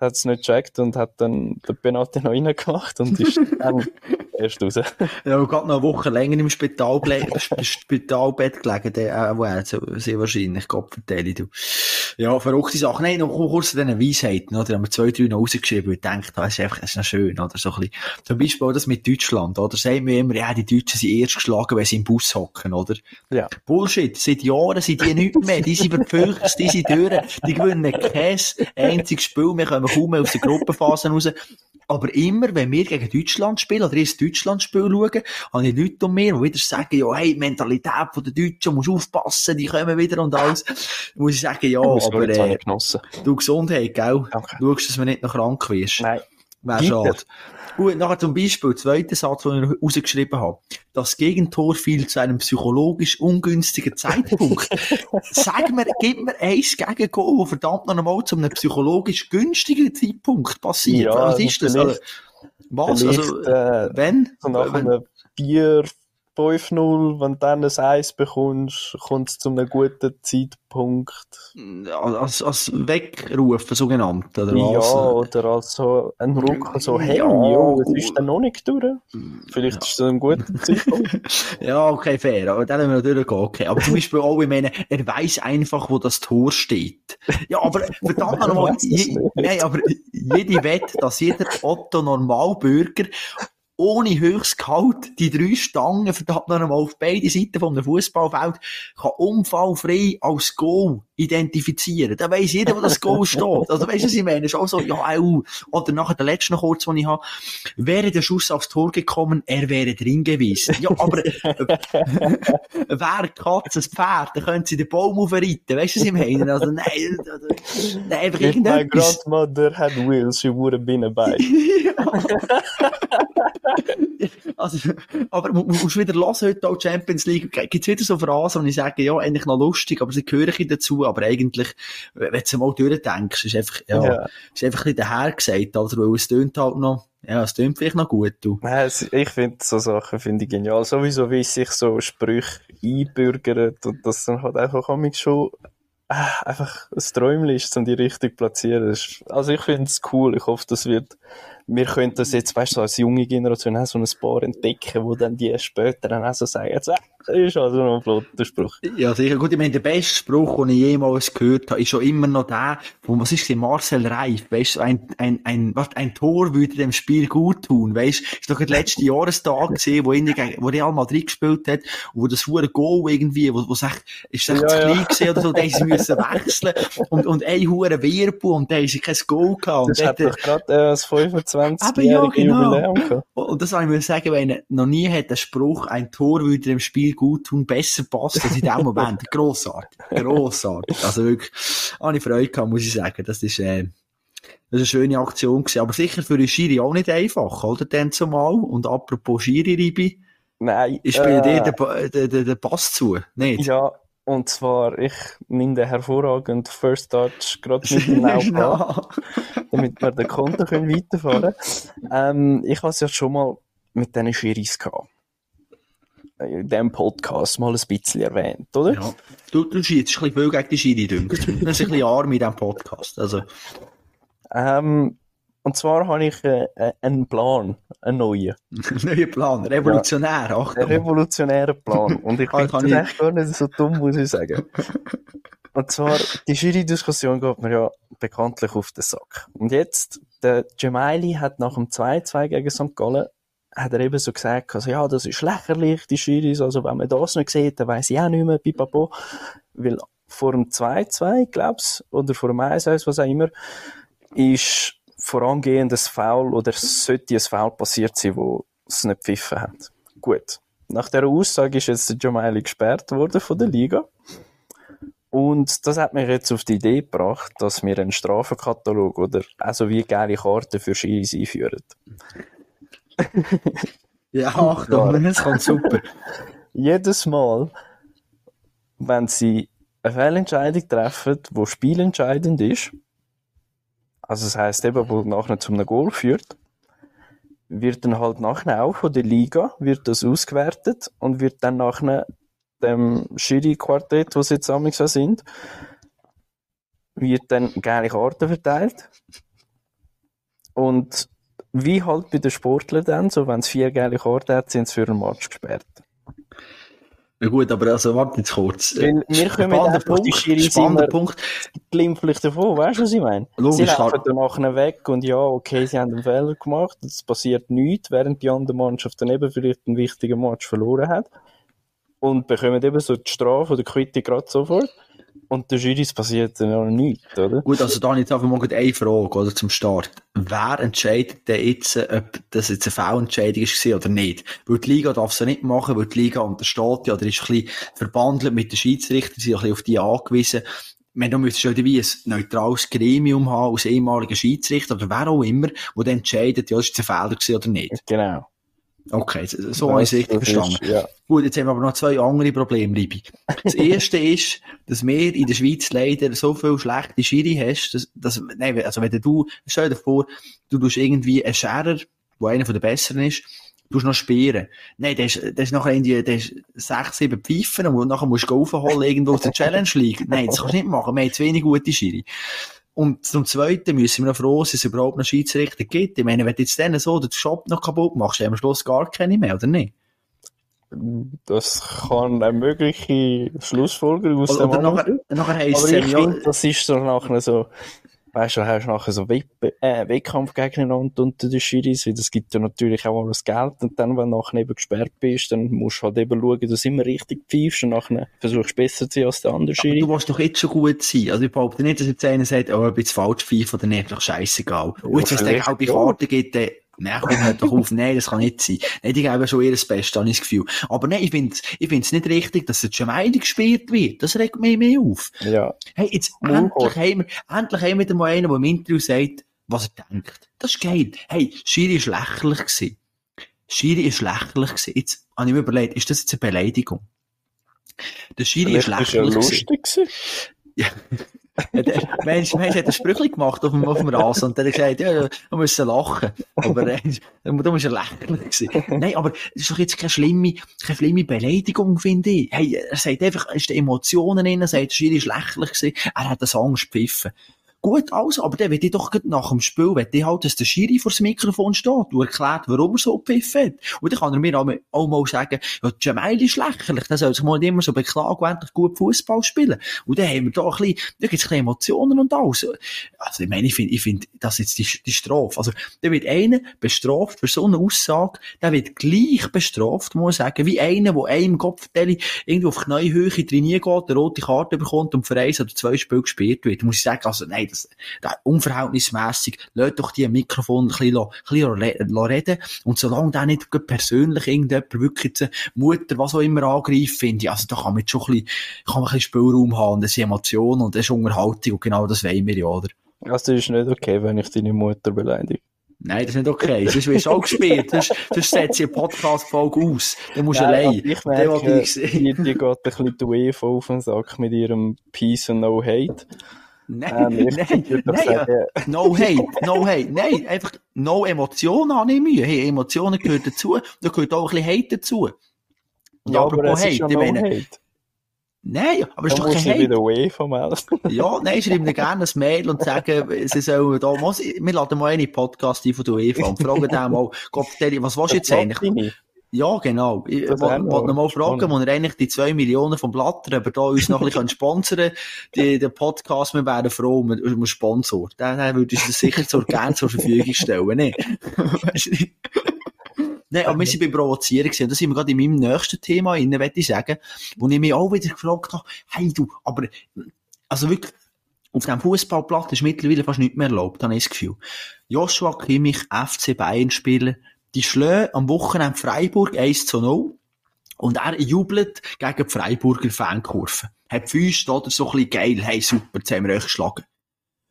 hat es nicht gecheckt und hat dann den Penalty noch reingemacht und ist dann erst raus.
Ja, und gerade noch eine Woche länger im Spitalbett, Spitalbett gelegen, der, äh, well, so, sehr wahrscheinlich, Gott vertelle du. Ja, verrückte Sachen. Nein, noch kurz zu diesen Weisheiten, oder? Da haben wir zwei, drei noch rausgeschrieben und gedacht, das ist einfach, das ist noch schön, oder? So ein bisschen. Zum Beispiel auch das mit Deutschland, oder? Sagen wir immer, ja, die Deutschen sind erst geschlagen, wenn sie im Bus hocken, oder?
Ja.
Bullshit. Seit Jahren sind die nichts mehr. Die sind verfüllt, die sind durch. Die gewinnen kein einziges Spiel. Wir kommen kaum mehr aus der Gruppenphase raus. Aber immer, wenn wir gegen Deutschland spielen, oder erst Deutschland-Spiel schauen, habe ich Leute um mir, die wieder sagen, ja, hey, die Mentalität der Deutschen, musst aufpassen, die kommen wieder und alles. muss ich sagen, ja,
sorry,
aber, äh,
ich genossen.
du Gesundheit, gell?
Danke.
Schaust, dass man nicht noch krank wirst.
Nein.
Wäre schade. Gut, nachher zum Beispiel, zweiter Satz, den ich rausgeschrieben habe. Das Gegentor fiel zu einem psychologisch ungünstigen Zeitpunkt. Sag mir, gib mir eins Gegengol, wo verdammt noch einmal zu einem psychologisch günstigen Zeitpunkt passiert.
Ja,
Was ist das? Also, was? Also,
äh,
wenn?
so nach
wenn
einem 4, 5-0, wenn du dann ein Eis bekommst, kommt es zu einem guten Zeitpunkt.
als, als Wegrufen, so genannt, oder
Ja,
was?
oder als so ein Ruck, so, hey,
Ja,
jo, es
gut.
ist dann noch nicht durch. Vielleicht ist es ein guter Zeitpunkt.
Ja, okay, fair. Aber dann haben wir natürlich gehen. Okay. Aber zum Beispiel auch, ich meine, er weiß einfach, wo das Tor steht. Ja, aber verdammt
Er
nochmal,
es
nein, aber jede Wette, dass jeder Otto Normalbürger ohne höchstes Gehalt die drei Stangen verdammt noch einmal auf beide Seiten von einem Fußballfeld kann unfallfrei als Goal identifizieren. Da weiss jeder, wo das Goal steht. Also weißt du, was ich meine? Ist auch so, ja, au. Oder nachher der letzte noch kurz, den ich habe. Wäre der Schuss aufs Tor gekommen, er wäre drin gewesen. Ja, aber wer Katze, das Pferd, dann können sie den Baum aufreiten. Weißt du, was ich meine? Also nein, nein einfach
If my
irgendetwas.
grandmother had wheels, she would have been a bike.
Also, aber mu- mu- musst wieder hören, heute auch Champions League, gibt's wieder so Phrasen, und ich sage, ja, eigentlich noch lustig, aber sie gehören dazu, aber eigentlich, wenn du es mal durchdenkst, ist einfach, ja,
Ja.
ist einfach ein bisschen dahergesagt, oder, weil es tönt halt noch, ja, es tönt vielleicht noch gut, du.
Es- ich finde so Sachen finde ich genial. Sowieso, wie sich so Sprüche einbürgern und das dann halt einfach manchmal schon äh, einfach ein Träumchen ist, um die richtig platzieren. Das ist- Also ich finde es cool. Ich hoffe, das wird, wir können das jetzt, weißt du, als junge Generation auch so ein paar entdecken, wo dann die später dann auch so sagen, jetzt, das ist also noch ein flotter Spruch.
Ja, sicher. Gut, ich meine, der beste Spruch, den ich jemals gehört habe, ist schon immer noch der, wo, was ist denn, Marcel Reif, weißt du, ein, ein, ein, was, ein Tor würde dem Spiel gut tun, weißt du, ist doch der letzte Jahrestag gesehen, wo ihn, wo Real Madrid gespielt hat, wo das hure Goal irgendwie, wo, wo sagt, ist echt
Ja,
zu
ja.
klein gewesen oder so, da sie müssen wechseln, und, und ein hure Wehrbu, und da sie kein Goal gehabt,
Das hat doch gerade äh, das 25-jährige
Aber ja, genau.
Jubiläum gehabt.
und das habe ich mir sagen, wenn noch nie hat der Spruch, ein Tor würde dem Spiel gut tun, besser passt als in dem Moment. Grossartig. Grossartig. Also wirklich, habe ich Freude gehabt, muss ich sagen. Das ist, äh, das ist eine schöne Aktion gewesen. Aber sicher für den Schiri auch nicht einfach, oder? Dann zumal. Und apropos Schiri-Ribi,
Nein.
ich spiele
äh,
dir den, den, den, Pass zu, nicht?
Ja, und zwar, ich nehme den hervorragend First Touch gerade mit dem Auge
Ja.
damit wir den Konto können weiterfahren ähm, Ich habe es ja schon mal mit diesen Schiris gehabt. In diesem Podcast mal ein bisschen erwähnt, oder?
ja. Du, du schießt ein bisschen viel gegen die Schiri, dünkt. ist ein bisschen arm in diesem Podcast. Also,
Ähm, und zwar habe ich äh, äh, einen Plan, einen neuen,
neuer Plan. Revolutionär,
einen
Achtung.
revolutionären Plan. Und ich
Kann-
finde das echt gar nicht so dumm, muss ich sagen. Und zwar, die Jury-Diskussion geht mir ja bekanntlich auf den Sack. Und jetzt, der Gemaili hat nach dem 2-2 gegen St. Gallen, hat er eben so gesagt, also, ja, das ist lächerlich, die Juries, also wenn man das nicht sieht, dann weiss ich auch nicht mehr, pipapo. Weil vor dem 2-2, glaub's, oder vor dem 1-1, was auch immer, ist vorangehendes Foul oder sollte ein Foul passiert sein, wo es nicht pfiffen hat. Gut. Nach dieser Aussage ist jetzt der Jamaili gesperrt worden von der Liga. Und das hat mich jetzt auf die Idee gebracht, dass wir einen Strafenkatalog oder also wie geile Karten für Schiris einführen.
Ja, Achtung, das kommt super.
Jedes Mal, wenn sie eine Fehlentscheidung treffen, wo spielentscheidend ist, also das heisst eben, wo nachher zu einem Goal führt, wird dann halt nachher auch von der Liga, wird das ausgewertet und wird dann nachher dem Schiri-Quartett, wo sie jetzt amigs auch sind, wird dann geile Karten verteilt Und wie halt bei den Sportlern dann, so wenn es vier gelbe Karten hat, sind sie für einen Match gesperrt.
Ja gut, aber also warte jetzt kurz.
Weil wir kommen
Spannender Punkt, spannender Punkt.
glimpflich davon, weißt du, was ich meine?
Logisch,
sie laufen dann nachher weg und ja, okay, sie haben einen Fehler gemacht, es passiert nichts, während die andere Mannschaft dann eben vielleicht einen wichtigen Match verloren hat und bekommen eben so die Strafe oder die Quitte gerade sofort und der Schiris passiert auch nichts, oder?
Gut, also da jetzt einfach mal eine Frage, oder, zum Start. Wer entscheidet denn jetzt, ob das jetzt eine Fehlentscheidung war oder nicht? Weil die Liga darf es ja nicht machen, weil die Liga untersteht ja, oder ist ein bisschen verbandelt mit den Schiedsrichtern, sind ein bisschen auf die angewiesen. Meine, du müsstest schon wie ein neutrales Gremium haben, aus ehemaligen Schiedsrichter, oder wer auch immer, wo dann entscheidet, ja, ist es ein Fehler gewesen oder nicht.
Genau.
Okay, so, habe ich es richtig
Das ist-
verstanden.
Ja.
Gut, jetzt haben wir aber noch zwei andere Probleme, Ribi. Das erste ist, dass wir in der Schweiz leider so viel schlechte Schiri hast, dass, dass nein, also wenn du, stell dir vor, du tust irgendwie einen Scherer, der einer von den Besseren ist, du noch spielen. Nein, der ist, der ist nachher irgendwie, der ist sechs, sieben Pfeifen und nachher musst du aufholen irgendwo aus der Challenge League. Nein, das kannst du nicht machen. Wir haben zu wenig gute Schiri. Und zum Zweiten müssen wir noch froh sein, dass es überhaupt noch Schiedsrichter gibt. Ich meine, wenn du jetzt denen so den Shop noch kaputt machst, haben wir am Schluss gar keine mehr, oder nicht?
Das kann eine mögliche Schlussfolgerung aus
Oder,
dem
oder
anderen
nachher, nachher heisst
Aber ich
ja,
finde, das ist so nachher so, weißt du, hast du nachher so Wettbe äh, Wettkampf gegeneinander unter den Schiris, weil das gibt ja natürlich auch alles Geld und dann, wenn du nachher eben gesperrt bist, dann musst du halt eben schauen, dass du immer richtig pfeifst und nachher versuchst du besser zu sein als der andere
aber
Schiri.
du musst doch jetzt schon gut sein. Also ich behaupte nicht, dass jetzt einer sagt, oh, ob jetzt falsch pfeife oder nicht, doch scheißegal. Und jetzt, wenn es dann auch bei. Karten gibt, nein, komm, hört doch auf, nein, das kann nicht sein. Nein, die geben schon ihr Bestes, habe ich das Gefühl. Aber nein, ich finde ich find's nicht richtig, dass der Gemeinde gespielt wird. Das regt mich mehr auf.
Ja,
Hey, jetzt endlich haben wir, endlich haben wir wieder mal einen, der im Interview sagt, was er denkt. Das ist geil. Hey, Schiri ist lächerlich gewesen. Schiri ist lächerlich gewesen. Jetzt habe ich mir überlegt, ist das jetzt eine Beleidigung? Der Schiri ist
vielleicht ist ja
lächerlich gewesen.
lustig gewesen.
Ja. Mensch, Mensch hat ein Sprüchli gemacht auf dem, auf dem Rasen und dann hat gesagt, ja, wir müssen lachen. Aber, äh, da muss er lächerlich. Nein, aber es ist doch jetzt keine schlimme, keine schlimme Beleidigung, finde ich. Hey, er sagt einfach, er ist die Emotionen drin, er sagt, der Schiri ist lächerlich er hat das Angst gepfiffen. Gut, also, aber dann will ich doch nach dem Spiel, will ich halt, dass der Schiri vor das Mikrofon steht und erklärt, warum er so gepfiffen hat. Und dann kann er mir auch, mal- auch mal sagen, ja, Jamal ist lächerlich, der soll sich mal nicht immer so beklagen und endlich gut Fußball spielen. Und dann haben wir da ein bisschen, da gibt's ein bisschen Emotionen und alles. Also, ich meine, ich finde, ich finde, das ist jetzt die, die Strafe. Also, da wird einer bestraft für so eine Aussage, der wird gleich bestraft, muss ich sagen, wie einer, der einem Kopfteile irgendwo auf Knäuhöhe trainieren geht, eine rote Karte bekommt und für eins oder zwei Spiele gespielt wird. Da muss ich sagen, also, nein, das, das unverhältnismässig. Lasst doch die Mikrofon ein bisschen, ein reden. Und solange da nicht persönlich irgendjemand wirklich Mutter, was auch immer angreift, finde ich, also da kann man schon ein bisschen, kann man ein bisschen Spielraum haben. Und das sind Emotionen und das ist Unterhaltung und genau das wollen wir ja, oder?
Also, das ist nicht okay, wenn ich deine Mutter beleidige.
Nein, das ist nicht okay. Sonst wirst du auch gespielt. Sonst, sonst setzt eine Podcast-Folge aus. Dann musst du allein.
ich merke, die, die geht ein bisschen die UEFA auf den Sack mit ihrem Peace and No Hate.
Nein,
Ähm,
nein, nein, no hate, no hate, nein, einfach no Emotionen habe ich Mühe. Hey, Emotionen gehören dazu, da gehört auch ein bisschen Hate dazu. Und
ja, aber
apropos
es ist ja No
meine,
Hate.
nein, aber es ist doch kein
wieder
Hate.
Melden.
Ja, nein, schreib mir gerne ein Mail und sagen, sie sollen da, wir laden mal einen Podcast ein von der UEFA und fragen den mal, Gott, was willst du jetzt eigentlich? Ja, genau. Ich wollte
wäre noch
wollte noch mal fragen, wo er eigentlich die zwei Millionen vom Blatter, aber da uns noch ein bisschen sponsern die, den Podcast, wir wären froh um einen, um einen Sponsor. Den würde ich uns sicher zur, gerne zur Verfügung stellen, ne? Du? Nein, aber wir sind beim Provozieren gewesen. Und das sind wir gerade in meinem nächsten Thema inne, möchte ich sagen, wo ich mich auch wieder gefragt habe, hey du, aber, also wirklich, auf dem Fußballplatz ist mittlerweile fast nicht mehr erlaubt, habe ich das Gefühl. Joshua Kimmich, FC Bayern Spieler, die schlagen am Wochenende Freiburg 1 zu 0. Und er jubelt gegen die Freiburger Fankurve. Hat Füße oder so ein bisschen geil. Hey, super, jetzt haben wir euch geschlagen.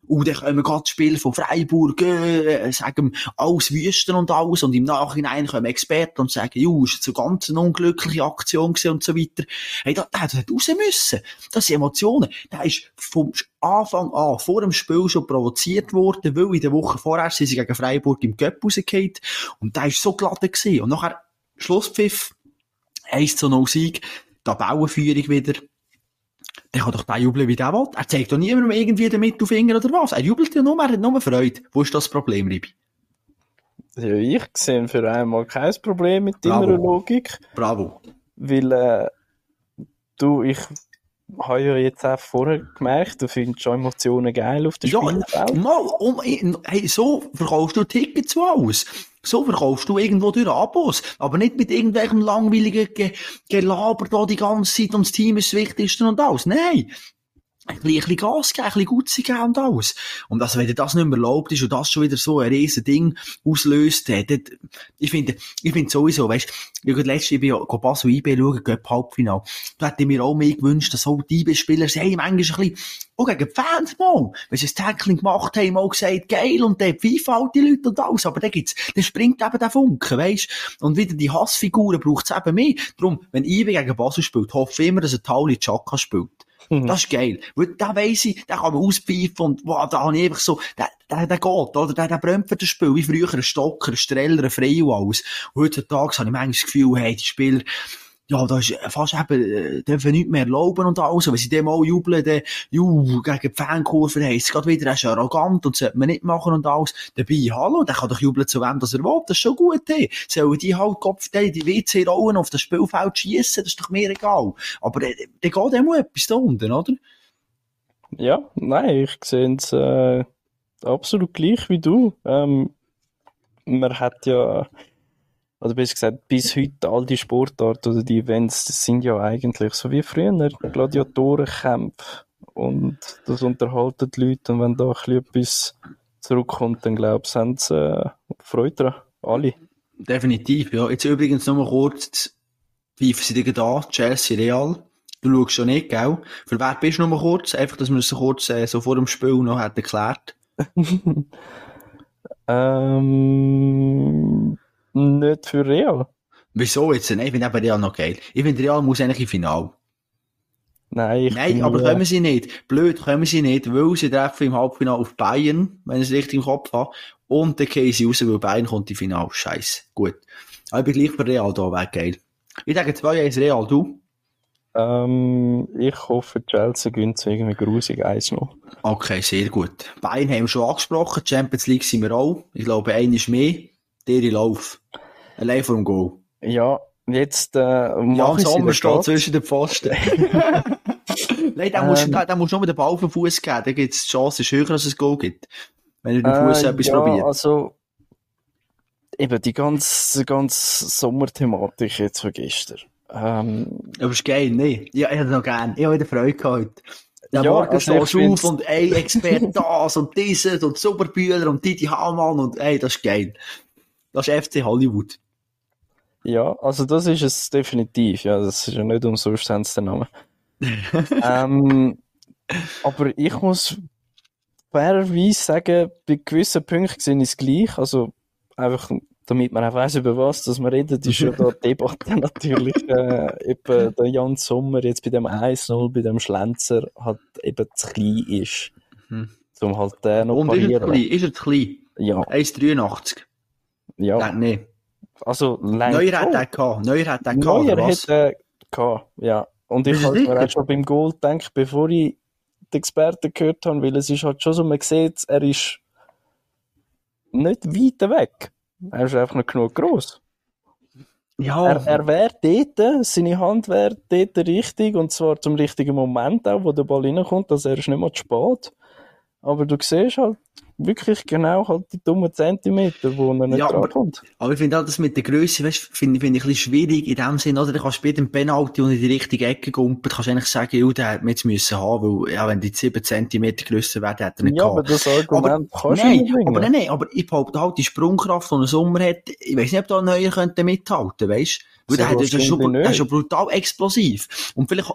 Und dann kommen gerade die Spieler von Freiburg, äh, sagen alles Wüsten und alles. Und im Nachhinein kommen Experten und sagen, ju, ist jetzt eine ganz unglückliche Aktion und so weiter. Hey, da, der hat raus müssen. Das sind Emotionen. Der ist vom Anfang an, vor dem Spiel schon provoziert worden, weil in der Woche vorher sind sie gegen Freiburg im Cup rausgefallen. Und der ist so glatt gewesen. Und nachher, Schlusspfiff, 1 zu 0 Sieg, Tabellenführung wieder. Der kann doch den jubeln, wie der will. Er zeigt doch niemandem irgendwie den Mittelfinger oder was. Er jubelt ja nur, er hat nur Freude. Wo ist das Problem, Ribi?
Ja, ich sehe für einmal kein Problem mit deiner
Bravo.
Logik,
Bravo.
weil äh, du, ich habe ja jetzt auch vorher gemerkt, du findest schon Emotionen geil auf dem
Ja,
Spielfeld.
mal, um, hey, so verkaufst du Tickets zu alles. So verkaufst du irgendwo durch Abos. Aber nicht mit irgendwelchem langweiligen Ge Gelaber da die ganze Zeit und das Team ist das Wichtigste und alles. Nein. Ein bisschen, ein bisschen Gas geben, ein bisschen Gutzi geben und alles. Und also, wenn dir das nicht mehr erlaubt ist und das schon wieder so ein riesen Ding auslöst, äh, dort, ich finde, ich finde sowieso, weißt, ich habe letztes Jahr bei Basel IB schauen, Göpp Halbfinale. Da hätte ich mir auch mehr gewünscht, dass auch die IB-Spieler sagen, hey, manchmal ein bisschen, auch gegen die Fans mal, wenn sie ein Tackling gemacht haben, mal gesagt, geil, und dann FIFA halt die Leute und alles, aber dann gibt's, dann springt eben der Funken, weisst, und wieder die Hassfiguren braucht's eben mehr. Darum, wenn IB gegen Basel spielt, hoffe ich immer, dass ein Tauli Chaka spielt. Das ist geil. Weil da weiss ich, da kann man auspfeifen und, wow, da habe ich einfach so, der, der, der geht, oder? Der, der brennt für das Spiel, wie früher ein Stocker, ein Streller, ein Frei und alles. Und heutzutage habe ich manchmal das Gefühl, hey, die Spieler, ja, da ist fast eben, dürfen nicht mehr erlauben und alles. Wenn sie dem auch jubeln, dann, ju, gegen die Fankurve heisst es gerade wieder, er ist arrogant und sollte man nicht machen und alles. Dabei, hallo, der kann doch jubeln zu wem, dass er will. Das ist schon gut, hey. Sollen die halt Kopf, die, die WC-Rollen auf das Spielfeld schiessen, das ist doch mir egal. Aber, äh, dann geht dem auch etwas da unten, oder?
Ja, nein, ich sehe es absolut gleich wie du. Ähm, man hat ja, oder besser gesagt, bis heute all die Sportarten oder die Events, das sind ja eigentlich so wie früher Gladiatorenkämpfe. Und das unterhalten die Leute. Und wenn da ein bisschen etwas zurückkommt, dann glaube ich, haben sie äh, Freude daran. Alle.
Definitiv, ja. Jetzt übrigens noch mal kurz, wie sind die da? Chelsea Real. Du schaust schon nicht, gell? Für wer bist du noch mal kurz? Einfach, dass wir es kurz, äh, so vor dem Spiel noch hätten geklärt.
ähm, nicht für Real.
Wieso jetzt? Nein, ich finde eben Real noch geil. Ich finde Real muss eigentlich im Finale.
Nein, ich
Nein, aber können sie nicht. Blöd können sie nicht, weil sie treffen im Halbfinale auf Bayern, wenn ich es richtig im Kopf habe. Und dann gehen sie raus, weil Bayern kommt im Finale. Scheiße. Gut. Aber ich bin gleich für Real da, wäre geil. Ich denke 2-1 Real, du?
Ähm, ich hoffe, Chelsea gewinnt so irgendwie grusig 1 noch.
Okay, sehr gut. Bayern haben wir schon angesprochen. Champions League sind wir auch. Ich glaube, einer ist mehr. Der Lauf. Allein vor dem Goal.
Ja, jetzt äh, mach ich
Sommer steht zwischen den Pfosten. Nein, da musst,
Ähm.
da, da musst du nur den Ball auf den Fuß geben. Dann gibt's die Chance, ist höher, als es Goal gibt. Wenn er den Fuß
Äh,
etwas
ja,
probiert.
also eben die ganze, ganze Sommerthematik jetzt von gestern. Ähm,
Aber ist geil, ne? Ja, ich hätte noch gern. Ich habe wieder Freude gehabt. Der
Ja,
Morgen
also
du auf
find's-
und ey, Experte das und dieses und Superbühler und Didi Hamann und ey, das ist geil. Das ist FC Hollywood.
ja, also das ist es definitiv. Ja, das ist ja nicht umsonst haben sie den Namen. ähm, aber ich muss fairerweise sagen, bei gewissen Punkten sehe ich es gleich. Also einfach, damit man auch weiss, über was dass wir reden, ist ja da die Debatte natürlich, äh, eben der Jan Sommer jetzt bei dem 1-0, bei dem Schlenzer halt eben zu klein ist.
Mhm.
Um halt den noch
Und ist er zu klein? Ist er zu klein?
Ja,
1,83.
Ja.
Nein, nee.
Also,
Neuer hat
schon.
den gehabt. Neuer hat den gehabt,
Neuer
was?
hätte gehabt, ja. Und ich habe mir auch schon beim Goal gedacht, bevor ich die Experten gehört habe, weil es ist halt schon so, man sieht, er ist nicht weit weg. Er ist einfach nicht genug gross.
Ja,
Er, er wäre dort, seine Hand wäre dort richtig, und zwar zum richtigen Moment auch, wo der Ball reinkommt, also er ist nicht mal zu spät. Aber du siehst halt wirklich genau halt die dummen Zentimeter, wo er nicht
Ja, aber-
drankommt.
aber ich finde auch das mit der Größe, weißt, finde finde ich ein bisschen schwierig in dem Sinn, oder? Du kannst bei dem Penalty und in die richtige Ecke gumpeln, kannst du eigentlich sagen, ja, der hätte man jetzt müssen haben, weil, ja, wenn die 7 cm grösser wäre, hätte er nicht
Ja, aber
gehabt.
das Argument kannst du
nein,
nicht bringen.
aber nein, nein, aber ich behaupte halt, die Sprungkraft, die ein Sommer hat, ich weiss nicht, ob da ein Neuer könnte mithalten, weißt? Weil der,
Sehr
hat- der, ist schon, der ist
nicht.
schon brutal explosiv. Und vielleicht,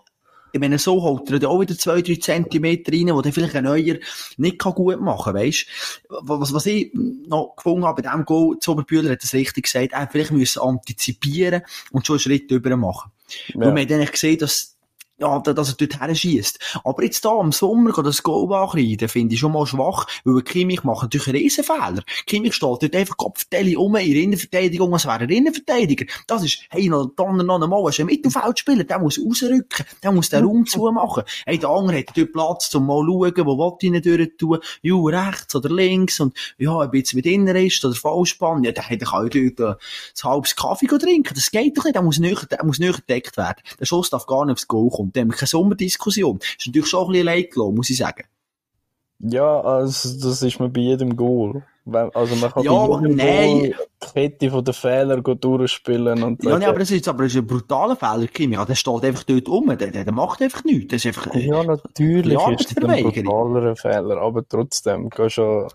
ich meine, so holt er auch wieder 2-3 Zentimeter rein, wo dann vielleicht ein Neuer nicht kann gut machen kann, weisst? Was, was ich noch gefunden habe bei diesem Goal, Zoberbühler hat es richtig gesagt, er vielleicht müssen antizipieren und schon einen Schritt drüber machen.
Ja.
wir haben dann gesehen, dass ja, dass er dort her schießt. Aber jetzt da im Sommer das Goal ankreiden, finde ich schon mal schwach, weil Kimmich macht natürlich einen Riesenfehler. Kimmich steht dort einfach Kopfteile um in der Innenverteidigung, als wäre er Innenverteidiger. Das ist, hey, noch, dann noch einmal, ist ein Mittelfeldspieler, der muss rausrücken, der muss den Raum zumachen. Hey, der andere hat dort Platz, um mal schauen, wo will ich durch tun, ja, rechts oder links, und, ja, ein bisschen mit innen ist, oder Vollspann, ja, der, kann ja dort, äh, ein halbes Kaffee trinken, das geht doch nicht, der muss nicht, der muss nicht gedeckt werden. Der Schuss darf gar nicht aufs Goal kommen haben wir keine Sommerdiskussion. Das ist natürlich schon ein bisschen leid muss ich sagen.
Ja, also, das ist mir bei jedem Goal. Also man kann
ja,
bei jedem
nein.
Goal die Kette von den Fehlern durchspielen und
Ja, nee, aber das ist, aber das ist ein brutaler Fehler, Kimi. Ja, der steht einfach dort rum. Der, der, macht einfach nichts. Das ist einfach, äh,
ja, natürlich
Ja,
ist es ein brutaler Fehler, aber trotzdem du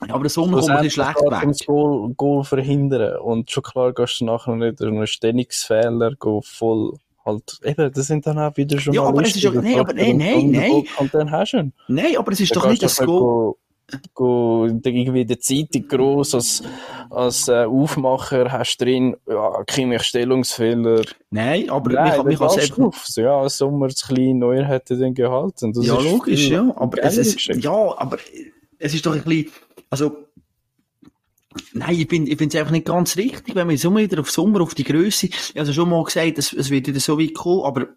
ja, aber kommt ein bisschen schlecht weg.
das Goal, Goal verhindern und schon klar gehst du nachher nicht einen Stellungsfehler voll halt, eben, das sind dann auch wieder schon
Ja, aber es ist ja- nein, aber nein, nein, nein.
Und dann hast du ihn.
Nein, aber es ist
Dann
doch nicht das
go, go, irgendwie die Zeitung gross als, als äh, Aufmacher hast drin, ja, Kimmich Stellungsfehler.
Nein, aber
Nein,
ich, ich
das
kann
ist
es
drauf. So, Ja, Sommer zu klein, Neuer hätte den gehalten. Das
Ja,
ist
logisch, ja. Aber es ist, ja, aber es ist doch ein bisschen, also, nein, ich bin, ich finde es einfach nicht ganz richtig, wenn man so wieder auf Sommer, auf die Größe, habe schon mal gesagt, es, es wird wieder so weit kommen, aber,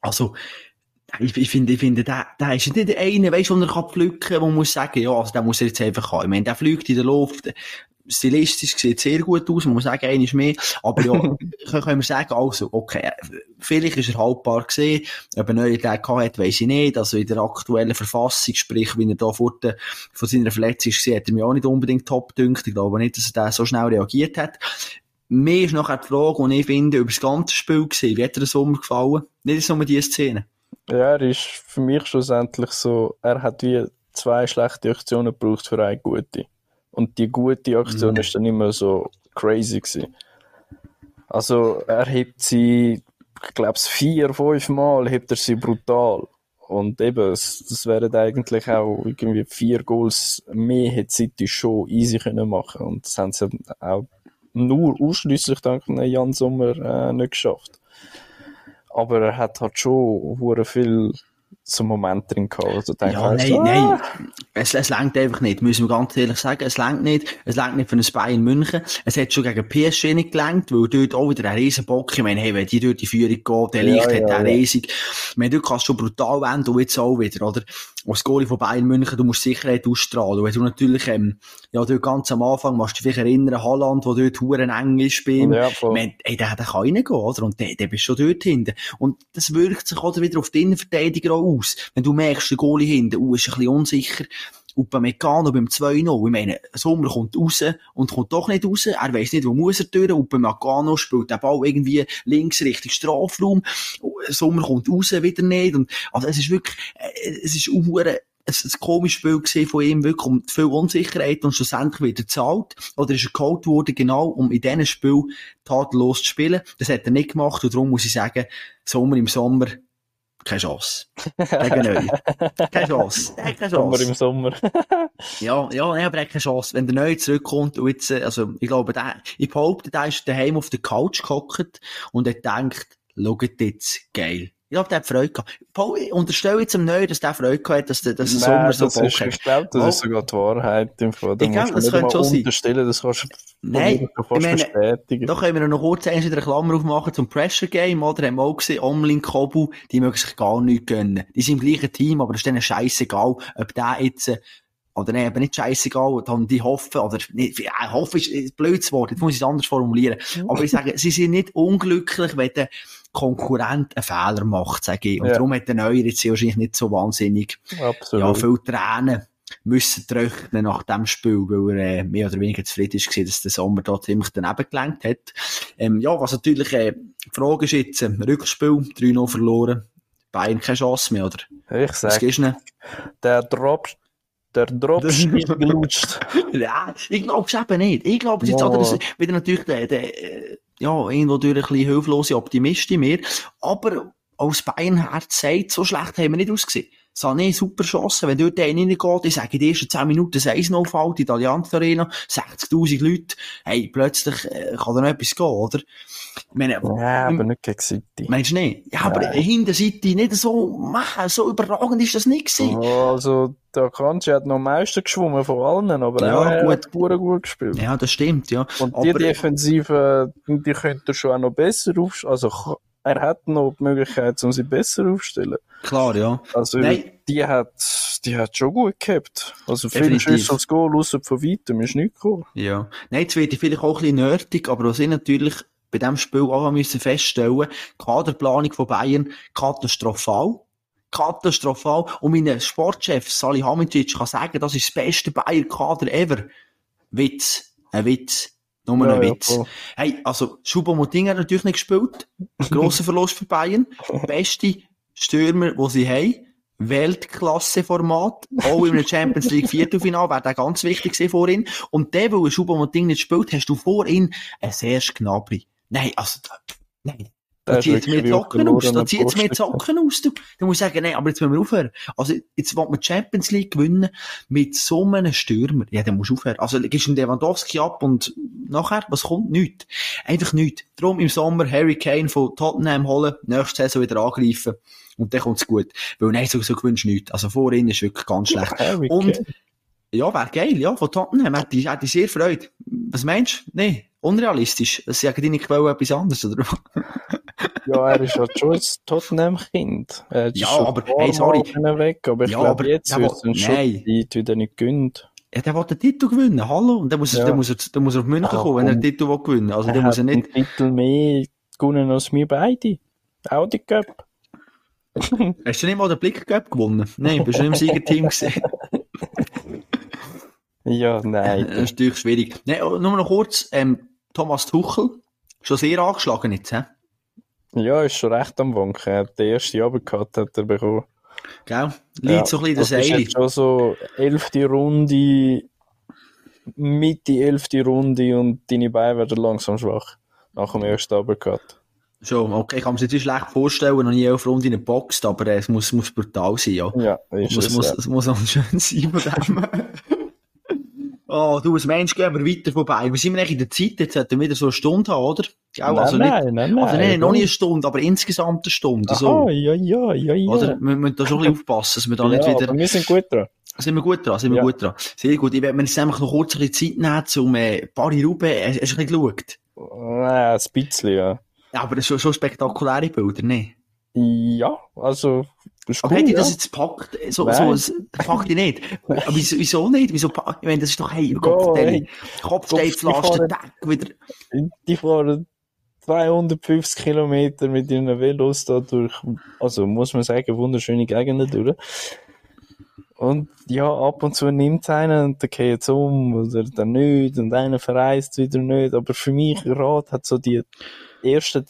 also, ich, ich finde, ich finde, der, der ist nicht der eine, weißt du, den er kann pflücken wo man muss sagen, ja, also, der muss er jetzt einfach haben. Ich meine, der fliegt in der Luft, stilistisch sieht sehr gut aus, man muss sagen, einer ist mehr, aber ja, können wir sagen, also, okay, vielleicht ist er haltbar gesehen, ob er neue Tag hat, weiss ich nicht, also in der aktuellen Verfassung, sprich, wie er da vor der, von seiner Verletzung gesehen hat, er mich auch nicht unbedingt top ich glaube nicht, dass er da so schnell reagiert hat. Mir ist nachher die Frage, und ich finde, über das ganze Spiel gesehen, wie hat er den Sommer gefallen? Nicht nur diese Szene.
Ja, er ist für mich schlussendlich so, er hat wie zwei schlechte Aktionen gebraucht für eine gute. Und die gute Aktion
Mhm.
ist dann immer so crazy gewesen. Also, er hebt sie, ich glaube, vier, fünf Mal hebt er sie brutal. Und eben, es- das wären eigentlich auch irgendwie vier Goals mehr, hätte City schon easy können machen. Und das haben sie auch nur ausschließlich dank Jan Sommer äh, nicht geschafft. Aber er hat halt schon hure viel zum Moment drin gehabt. Also
Ja,
ich
nein,
so,
nein.
ah,
Es, es längt einfach nicht, müssen wir ganz ehrlich sagen. Es längt nicht. Es längt nicht für ein Bayern München. Es hat schon gegen PSG nicht gelangt, weil dort auch wieder ein riesen Bock, ich meine, hey, wenn die dort die Führung geht, der Licht hat
ja,
der
ja.
riesig. Ich meine, dort kannst du schon brutal wenden und jetzt auch wieder, oder? Als Goalie von Bayern München, du musst Sicherheit ausstrahlen. Wenn du natürlich, ähm, ja, dort ganz am Anfang, machst du dich erinnern, Holland, wo dort huren eng ist bei ihm.
Ja,
Ich
voll.
meine, ey, der, der kann reingehen, oder? Und der, der bist schon dort hinten. Und das wirkt sich oder wieder auf die Innenverteidiger auch aus. Wenn du merkst, der Goalie hinten, uh, ist ein bisschen unsicher. Upamecano beim 2-0. Ich meine, Sommer kommt raus und kommt doch nicht raus. Er weiss nicht, wo muss er durch. Upamecano spielt den Ball irgendwie links Richtung Strafraum. Sommer kommt raus, wieder nicht. Und, also es ist wirklich, äh, es ist auch ein, ein komisches Spiel von ihm, wirklich um viel Unsicherheit und schlussendlich wieder zahlt. Oder ist er geholt worden, genau, um in diesem Spiel tadellos zu spielen. Das hat er nicht gemacht und darum muss ich sagen, Sommer im Sommer, keine Chance. Gegen Neu. Keine Chance. Hat keine
Sommer
Chance.
im Sommer.
Ja, ja, nee, aber er hat keine Chance. Wenn der Neue zurückkommt und jetzt, also, ich glaube, der, ich behaupte, der ist daheim auf der Couch gehockt und er denkt, schaut jetzt, geil. Ich glaube, der hat Freude gehabt. Paul, ich unterstelle jetzt dem Neuen, dass der Freude gehabt hat, dass der, dass der Sommer so Bock hat.
ich glaube, das
Oh.
ist sogar die Wahrheit im Fall. Da
Ich
musst
glaub,
du
das
nicht
könnte
mal
schon sein.
unterstellen, das kannst du
Nein,
fast
ich meine,
bestätigen.
Da können wir noch kurz eins wieder eine Klammer aufmachen zum Pressure Game, oder? Haben wir auch gesehen, Omlin, Kobu, die mögen sich gar nicht gönnen. Die sind im gleichen Team, aber es ist denen scheissegal, ob der jetzt, äh, oder nein, aber nicht scheissegal, dann die hoffen, oder nicht, ja, hoffen ist ein blödes Wort, jetzt muss ich es anders formulieren. Aber ich sage, sie sind nicht unglücklich, wenn der Konkurrent einen Fehler macht, sage ich. Und
Ja.
darum hat der Neue jetzt wahrscheinlich nicht so wahnsinnig
Absolut.
ja, viel Tränen müssen trocknen nach dem Spiel, weil er äh, mehr oder weniger zufrieden ist, dass der Sommer da ziemlich daneben gelenkt hat. Ähm, ja, was natürlich äh, die Frage ist jetzt, ähm, Rückspiel, 3-0 verloren, Bayern keine Chance mehr, oder?
ich sag, der Drop, der Drop ist gelutscht.
Ja, ich glaube es eben nicht. Ich glaube, es
Ja.
oder wieder natürlich der, der, äh, ja, irgendwo durch ein bisschen hilflose Optimist in mir. Aber aus Bayern Herz sagt, so schlecht haben wir nicht ausgesehen. Sané super Chance, wenn dort einer reingeht, ich sage, in den ersten 10 Minuten 1-0 fällt, die Allianz Arena, 60.000 Leute, hey, plötzlich äh, kann da noch etwas gehen, oder? Meine,
Ja, aber nicht gegen City.
meinst du nicht? Ja, aber hinter Seite nicht so, man, so überragend ist das nicht gewesen.
Also, der Kanji hat noch am meisten geschwommen von allen, aber
Ja,
auch er
gut.
hat pure gut gespielt.
Ja, das stimmt, ja.
Und
aber,
die Defensive, die könnte schon auch noch besser aufstellen. Also, er hat noch die Möglichkeit, um sie besser aufzustellen.
klar, ja.
Also,
Nein.
die hat, die hat schon gut gehabt. Also, viele. Schüsse aufs Goal, raus von weitem, ist nicht gekommen.
Ja. Nein, jetzt ich vielleicht auch ein bisschen nerdig, aber was ich natürlich bei diesem Spiel auch müssen feststellen, die Kaderplanung von Bayern katastrophal. Katastrophal. Und mein Sportchef Sali Hamicic kann sagen, das ist das beste Bayern-Kader ever. Witz. Ein Witz. Nur
Ja,
ein
ja,
Witz.
voll.
hey, also, Choupo-Moting hat natürlich nicht gespielt. Grosser Verlust für Bayern. Beste Stürmer, die sie haben. Weltklasse-Format. Auch in einem Champions League Viertelfinale wäre der ganz wichtig gewesen vor ihm. Und der, weil Choupo-Moting nicht spielt, hast du vor ihm einen sehr Gnabry. Nein, also, nein. Da
Der ist
zieht mir die Socken aus. Da zieht mir die. Socken aus. Du, du musst sagen, nein, aber jetzt müssen wir aufhören. Also, jetzt wollen wir die Champions League gewinnen mit so einem Stürmer. Ja, dann musst du aufhören. Also, gibst du Lewandowski ab und nachher, was kommt? Nichts. Einfach nichts. Darum im Sommer Harry Kane von Tottenham holen, nächste Saison wieder angreifen. Und dann kommt's gut. Weil nein, so, so gewünscht nichts. Also, vorhin ist wirklich ganz schlecht.
Harry
Und,
Kane.
Ja, wäre geil, ja, von Tottenham. Hätte ich, hätte ich sehr Freude. Was meinst du? Nee, unrealistisch. Das sagen deine Quellen etwas anderes, oder?
Ja, er ist halt schon ein Tottenham-Kind.
Ja, aber,
ein
hey, sorry.
Weg, aber ich
Ja,
glaube,
aber
jetzt wird es
will- nein.
die Zeit wieder nicht gönnt.
Ja, der will den Titel gewinnen, hallo. Und dann muss
Ja.
dann muss er, dann muss er auf München
Ah,
kommen, wenn er den Titel will gewinnen Also,
er
muss er nicht,
den Titel mehr gewonnen als wir beide. Audi Cup.
hast du nicht mal den Blick gewonnen? Nein, bist du nicht im Siegerteam gewesen.
Ja, nein.
Das ist natürlich schwierig. Nein, oh, nur noch kurz, ähm, Thomas Tuchel, schon sehr angeschlagen jetzt, hä?
Ja, ist schon recht am Wanken. Er hat Den ersten Jabbercut hat er bekommen.
Gell? Liegt so ein bisschen in der
das ist jetzt schon so elfte Runde, Mitte elfte Runde und deine Beine werden langsam schwach. Nach dem ersten Uppercut.
Schon, okay, ich kann mir das jetzt schlecht vorstellen, noch nie elf Runden geboxt, aber äh, es muss, muss brutal sein, ja.
Ja, ist
Es muss,
ja.
es muss auch schön sein von dem. Oh, du, als Mensch gehen wir weiter vorbei. Wir sind eigentlich in der Zeit, jetzt sollten wir wieder so eine Stunde haben, oder? Gell,
Nein,
also
nein,
nicht,
nein, nein.
also nein, noch nicht eine Stunde, aber insgesamt eine Stunde,
Aha,
so.
ja, ja, ja, ja.
Oder? Wir müssen da schon ein bisschen aufpassen, dass wir da nicht
ja,
wieder,
aber wir sind gut dran.
sind wir gut dran, sind wir
Ja.
gut dran. Sehr gut. Ich werde mir jetzt einfach noch kurz ein bisschen Zeit nehmen, um, äh, Paris-Roubaix, hast, hast du ein bisschen geschaut?
Nein, ein bisschen, ja.
Ja, aber das sind schon, schon spektakuläre Bilder, ne?
Ja, also, ist
Aber
cool,
hätte ich
ja.
das jetzt gepackt? So,
Nein.
so, packt ich nicht. Aber wieso, nicht? Wieso pack, ich meine, das ist doch, hey, Kopfteile.
hey.
Kopfteilpflaster,
fahren-
Tag, wieder.
Die fahren 250 Kilometer mit ihren Velos da durch, also muss man sagen, wunderschöne Gegenden durch. Und ja, ab und zu nimmt einer und dann geht es um oder dann nicht und einer verreist wieder nicht. Aber für mich, Rad hat so die ersten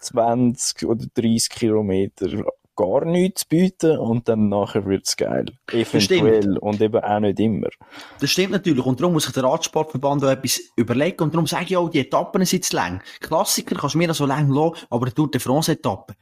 220 oder 30 Kilometer gar nichts zu bieten und dann nachher wird's geil. Eventuell und eben auch nicht immer.
Das stimmt natürlich. Und darum muss sich der Radsportverband auch etwas überlegen. Und darum sage ich auch, die Etappen sind zu lang. Klassiker kannst du mir noch so lang lassen, aber eine Tour de France Etappe.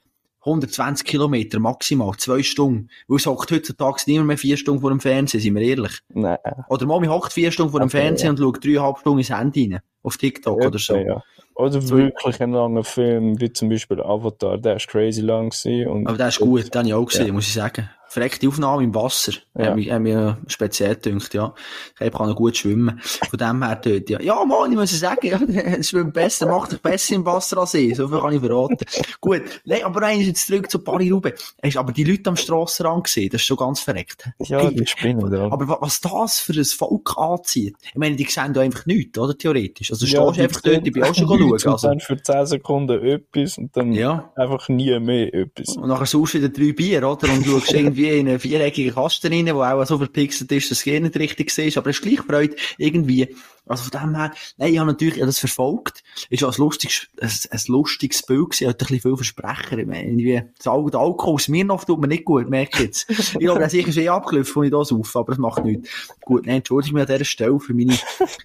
120 Kilometer maximal, zwei Stunden. Weil es hockt heutzutage niemand mehr vier Stunden vor dem Fernsehen, sind wir ehrlich.
Nein.
Oder Mami hockt vier Stunden vor dem
Okay,
Fernsehen und schaut dreieinhalb Stunden ins Handy rein. Auf TikTok oder so.
Ja. Oder
So-
wirklich ein langer Film, wie zum Beispiel Avatar, der ist crazy lang gewesen. Und
Aber der ist gut, den habe ich auch gesehen, muss ich sagen. Verreckte Aufnahme im Wasser.
Ja.
Hat mich, hat mich äh, speziell gedacht, ja. Ich kann noch gut schwimmen. Von dem her dort, ja. Ja, Mann, ich muss sagen, ja, es schwimmt besser, macht dich besser im Wasser als ich. So viel kann ich verraten. gut. Nein, aber nein, jetzt zurück zu Paris-Roubaix. Hast du aber die Leute am Strassenrand gesehen? Das ist schon ganz verreckt.
Ja,
Hey,
die spinnen da.
Aber wa- was das für ein Volk anzieht. Ich meine, die sehen da einfach nichts, oder? Theoretisch. Also, du
Ja,
stehst einfach dort, ich bin auch schon schauen. Also,
dann für 10 Sekunden etwas und dann
ja.
einfach nie mehr etwas.
Und nachher suchst du wieder drei Bier, oder? Und schaust irgendwie in einen viereckigen Kasten rein, der auch so verpixelt ist, dass es eh nicht richtig siehst. Aber es ist gleich Freude, irgendwie. Also von dem her, nein, ich habe natürlich das verfolgt. Ist auch ein lustiges, ein, ein lustiges Bild gewesen. Hat ein bisschen viel Versprecher. Ich meine, irgendwie, das Al- Alkohol aus mir noch tut mir nicht gut, merke ich jetzt. Ich glaube, er ist sicher schon eh abgelaufen, wenn ich das auf, aber das macht nichts. Gut, nein, entschuldige mich an dieser Stelle für meine,